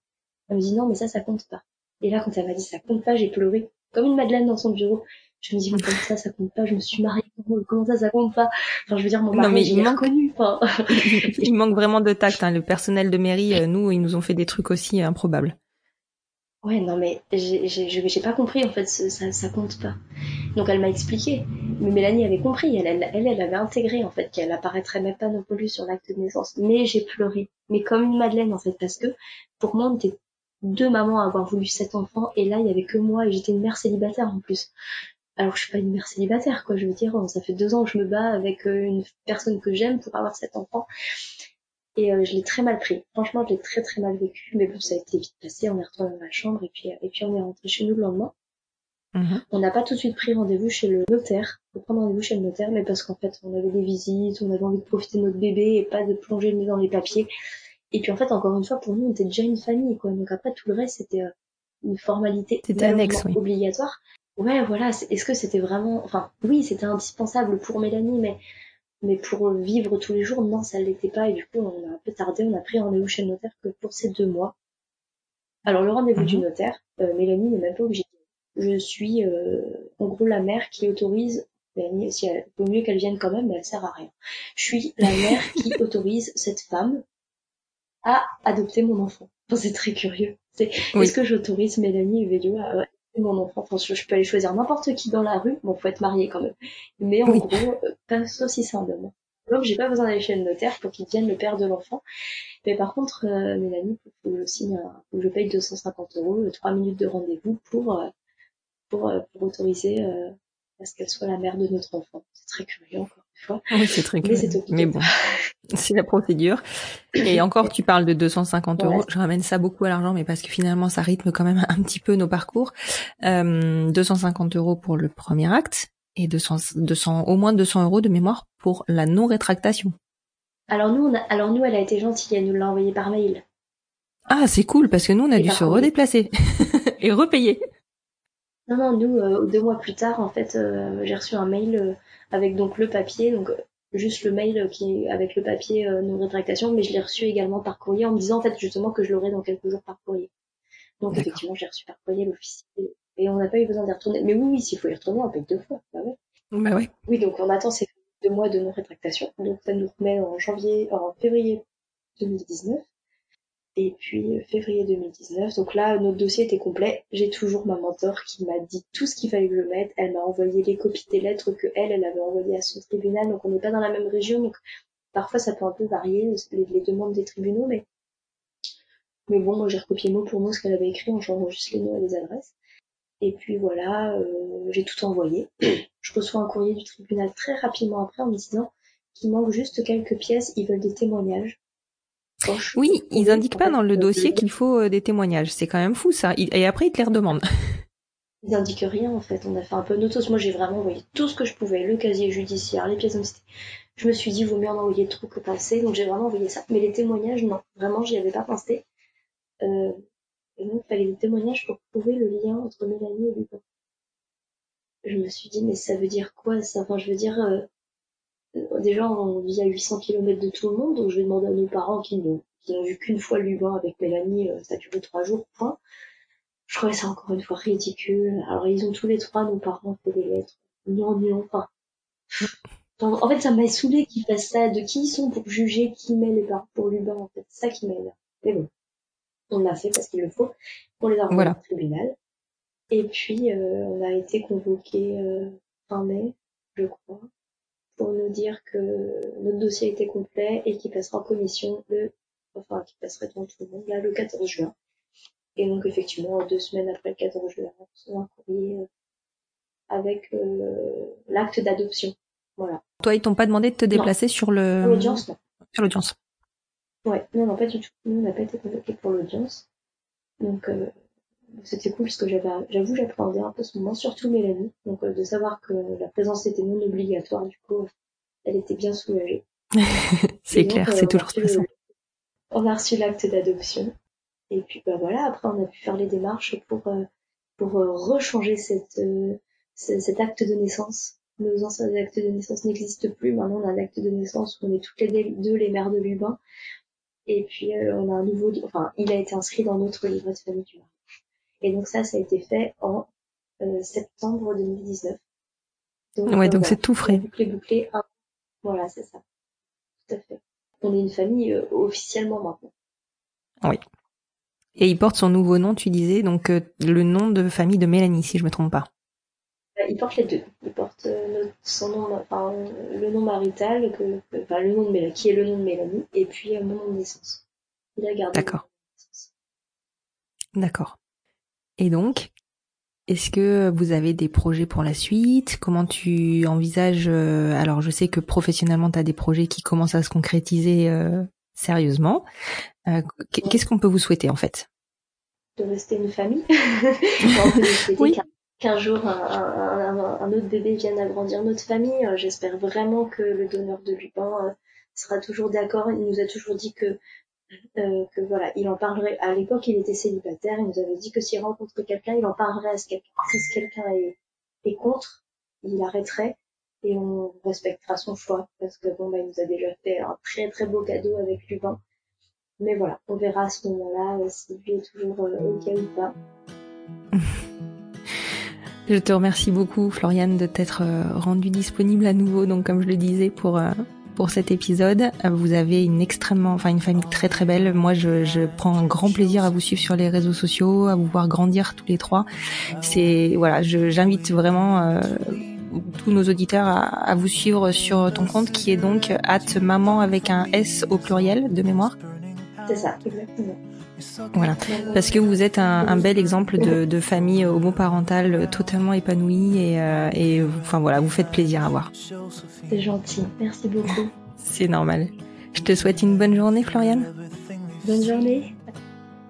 Elle me dit, non, mais ça, ça compte pas. Et là, quand elle m'a dit, ça compte pas, j'ai pleuré, comme une madeleine dans son bureau. Je me dis, mais comment ça, ça compte pas, je me suis mariée, comment ça, ça compte pas? Enfin, je veux dire, mon mari, il manque... connu. Enfin... il manque vraiment de tact, hein. le personnel de mairie, euh, nous, ils nous ont fait des trucs aussi improbables. Ouais, non, mais j'ai pas compris, en fait, ça, ça compte pas. Donc elle m'a expliqué. Mais Mélanie avait compris, elle, elle, elle, avait intégré, en fait, qu'elle apparaîtrait même pas non plus sur l'acte de naissance. Mais j'ai pleuré. Mais comme une madeleine, en fait, parce que, pour moi, on était deux mamans à avoir voulu sept enfants, et là, il y avait que moi, et j'étais une mère célibataire, en plus. Alors, je suis pas une mère célibataire, quoi, je veux dire, ça fait deux ans que je me bats avec euh, une personne que j'aime pour avoir sept enfants. Et euh, je l'ai très mal pris. Franchement, je l'ai très très mal vécu. Mais bon, ça a été vite passé. On est retourné dans la chambre et puis, et puis on est rentré chez nous le lendemain. Mhm. On n'a pas tout de suite pris rendez-vous chez le notaire, pour prendre rendez-vous chez le notaire, mais parce qu'en fait, on avait des visites, on avait envie de profiter de notre bébé et pas de plonger le nez dans les papiers. Et puis en fait, encore une fois, pour nous, on était déjà une famille, quoi. Donc après, tout le reste, c'était euh, une formalité annexe, oui. obligatoire. Ouais, voilà. Est-ce que c'était vraiment, enfin, oui, c'était indispensable pour Mélanie, mais mais pour vivre tous les jours, non, ça l'était pas. Et du coup, on a un peu tardé. On a pris rendez-vous chez le notaire que pour ces deux mois. Alors, le rendez-vous du mhm. notaire, euh, Mélanie n'est même pas obligée. Je suis, euh, en gros, la mère qui autorise. Mélanie, si elle, vaut mieux qu'elle vienne quand même, mais elle sert à rien. Je suis la mère qui autorise cette femme à adopter mon enfant. c'est très curieux. C'est, Est-ce que j'autorise Mélanie et Vélio à mon enfant. Enfin, je, peux aller choisir n'importe qui dans la rue. Bon, faut être marié quand même. Mais en gros, euh, pas sauf si c'est un homme. Donc, j'ai pas besoin d'aller chez le notaire pour qu'il devienne le père de l'enfant. Mais par contre, euh, Mélanie, faut que je signe, faut que je paye 250 euros, 3 minutes de rendez-vous pour, euh, pour, pour autoriser à ce qu'elle soit la mère de notre enfant. C'est très curieux encore. Oui, c'est très curieux. Mais, bon, c'est la procédure. Et encore, tu parles de 250 euros. Je ramène ça beaucoup à l'argent, mais parce que finalement, ça rythme quand même un petit peu nos parcours. Euh, 250 euros pour le premier acte et 200, 200, au moins 200 euros de mémoire pour la non-rétractation. Alors nous, on a, alors nous, elle a été gentille, elle nous l'a envoyé par mail. Ah, c'est cool parce que nous, on a dû se redéplacer et repayer. Non, non, nous, euh, deux mois plus tard, en fait, euh, j'ai reçu un mail euh, avec donc le papier, donc juste le mail qui avec le papier non rétractation, mais je l'ai reçu également par courrier en me disant en fait justement que je l'aurai dans quelques jours par courrier. Donc effectivement, j'ai reçu par courrier l'officier et on n'a pas eu besoin d'y retourner. Mais oui, oui, s'il faut y retourner, on paye deux fois. Bah ouais. Bah ouais. Oui, donc on attend ces deux mois de non-rétractation. Donc ça nous remet en janvier, en février 2019. Et puis février 2019. Donc là, notre dossier était complet. J'ai toujours ma mentor qui m'a dit tout ce qu'il fallait que je mette. Elle m'a envoyé les copies des lettres que elle, elle avait envoyées à son tribunal. Donc on n'est pas dans la même région. Donc parfois ça peut un peu varier les, demandes des tribunaux, mais mais bon, moi j'ai recopié mot pour mot ce qu'elle avait écrit en changeant juste les noms et les adresses. Et puis voilà, euh, j'ai tout envoyé. Je reçois un courrier du tribunal très rapidement après en me disant qu'il manque juste quelques pièces, ils veulent des témoignages. Oui, ils indiquent pas dans le dossier qu'il faut euh, des témoignages. C'est quand même fou ça. Et après, ils te les redemandent. Ils indiquent rien en fait. On a fait un peu notos. Moi, j'ai vraiment envoyé tout ce que je pouvais, le casier judiciaire, les pièces d'identité. Je me suis dit, vaut mieux en envoyer trop que passer, donc j'ai vraiment envoyé ça. Mais les témoignages, non, vraiment, j'y avais pas pensé. Euh, et donc, il fallait des témoignages pour prouver le lien entre Mélanie et Lupin. Je me suis dit, mais ça veut dire quoi ça? Enfin, je veux dire, euh, déjà, on vit à 800 km de tout le monde, donc je vais demander à nos parents qui n'ont vu qu'une fois Lubin avec Mélanie, euh, ça a duré trois jours, point. Je trouvais ça encore une fois ridicule. Alors, ils ont tous les trois, nos parents, fait des lettres. Non, non, enfin. En fait, ça m'a saoulé qu'ils fassent ça. De qui ils sont pour juger qui met les parents pour Lubin, en fait? C'est ça qui m'énerve. Mais bon on l'a fait parce qu'il le faut pour les avoir au tribunal. Et puis euh, on a été convoqué euh, fin mai, je crois, pour nous dire que notre dossier était complet et qu'il passera en commission le, enfin qu'il passerait devant tout le monde là le 14 juin. Et donc effectivement deux semaines après le 14 juin, on reçoit un courrier euh, avec l'acte d'adoption. Voilà. Toi, ils t'ont pas demandé de te déplacer sur le. L'audience, non. Sur l'audience. Ouais, non, non, pas du tout. Nous, on n'a pas été convoqués pour l'audience. Donc, euh, c'était cool parce que j'avais, j'avoue, j'appréhendais un peu ce moment, surtout Mélanie. Donc, euh, de savoir que la présence était non obligatoire, du coup, elle était bien soulagée. c'est clair, c'est toujours stressant. On a reçu l'acte d'adoption. Et puis, bah voilà, après, on a pu faire les démarches pour, euh, pour rechanger cette, cet acte de naissance. Nos anciens actes de naissance n'existent plus. Maintenant, on a un acte de naissance où on est toutes les deux les mères de Lubin. Et puis euh, on a un nouveau, enfin il a été inscrit dans notre livret de famille du. Et donc ça, ça a été fait en euh, septembre 2019. Donc, ouais, donc c'est tout frais. Bouclé, bouclé. Voilà, c'est ça. Tout à fait. On est une famille euh, officiellement maintenant. Oui. Et il porte son nouveau nom, tu disais, donc le nom de famille de Mélanie, si je me trompe pas. Il porte les deux. Il porte son nom, enfin, le nom marital, que, enfin, le nom de Mélanie, qui est le nom de Mélanie, et puis mon nom de naissance. Il a gardé. D'accord. D'accord. Et donc, est-ce que vous avez des projets pour la suite? Comment tu envisages Alors, je sais que professionnellement, tu as des projets qui commencent à se concrétiser euh, sérieusement. Euh, qu'est-ce qu'on peut vous souhaiter en fait? De rester une famille. oui qu'un jour un, autre bébé vienne agrandir notre famille. Euh, j'espère vraiment que le donneur de Lupin euh, sera toujours d'accord. Il nous a toujours dit que euh, que voilà, il en parlerait. À l'époque, il était célibataire. Il nous avait dit que s'il rencontrait quelqu'un, il en parlerait à ce quelqu'un. Si quelqu'un est, contre, il arrêterait et on respectera son choix parce que bon, bah, il nous a déjà fait un très très beau cadeau avec Lupin. Mais voilà, on verra à ce moment-là si lui est toujours ok ou pas. Je te remercie beaucoup, Floriane, de t'être euh, rendue disponible à nouveau. Donc, comme je le disais pour euh, pour cet épisode, euh, vous avez une extrêmement, enfin une famille très très belle. Moi, je, je prends un grand plaisir à vous suivre sur les réseaux sociaux, à vous voir grandir tous les trois. C'est voilà, j'invite vraiment tous nos auditeurs à, à, vous suivre sur ton compte qui est donc at maman avec un S au pluriel de mémoire. C'est ça, exactement. Voilà, parce que vous êtes un, bel exemple de, famille homoparentale totalement épanouie et, euh, et, enfin voilà, vous faites plaisir à voir. C'est gentil, merci beaucoup. C'est normal. Je te souhaite une bonne journée, Floriane. Bonne journée.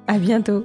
À bientôt.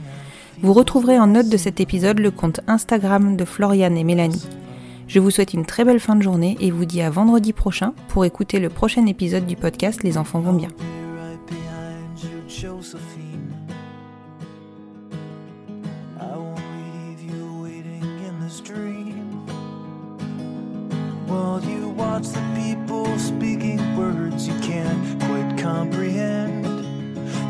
Vous retrouverez en note de cet épisode le compte Instagram de Floriane et Mélanie. Je vous souhaite une très belle fin de journée et vous dis à vendredi prochain pour écouter le prochain épisode du podcast Les enfants vont bien.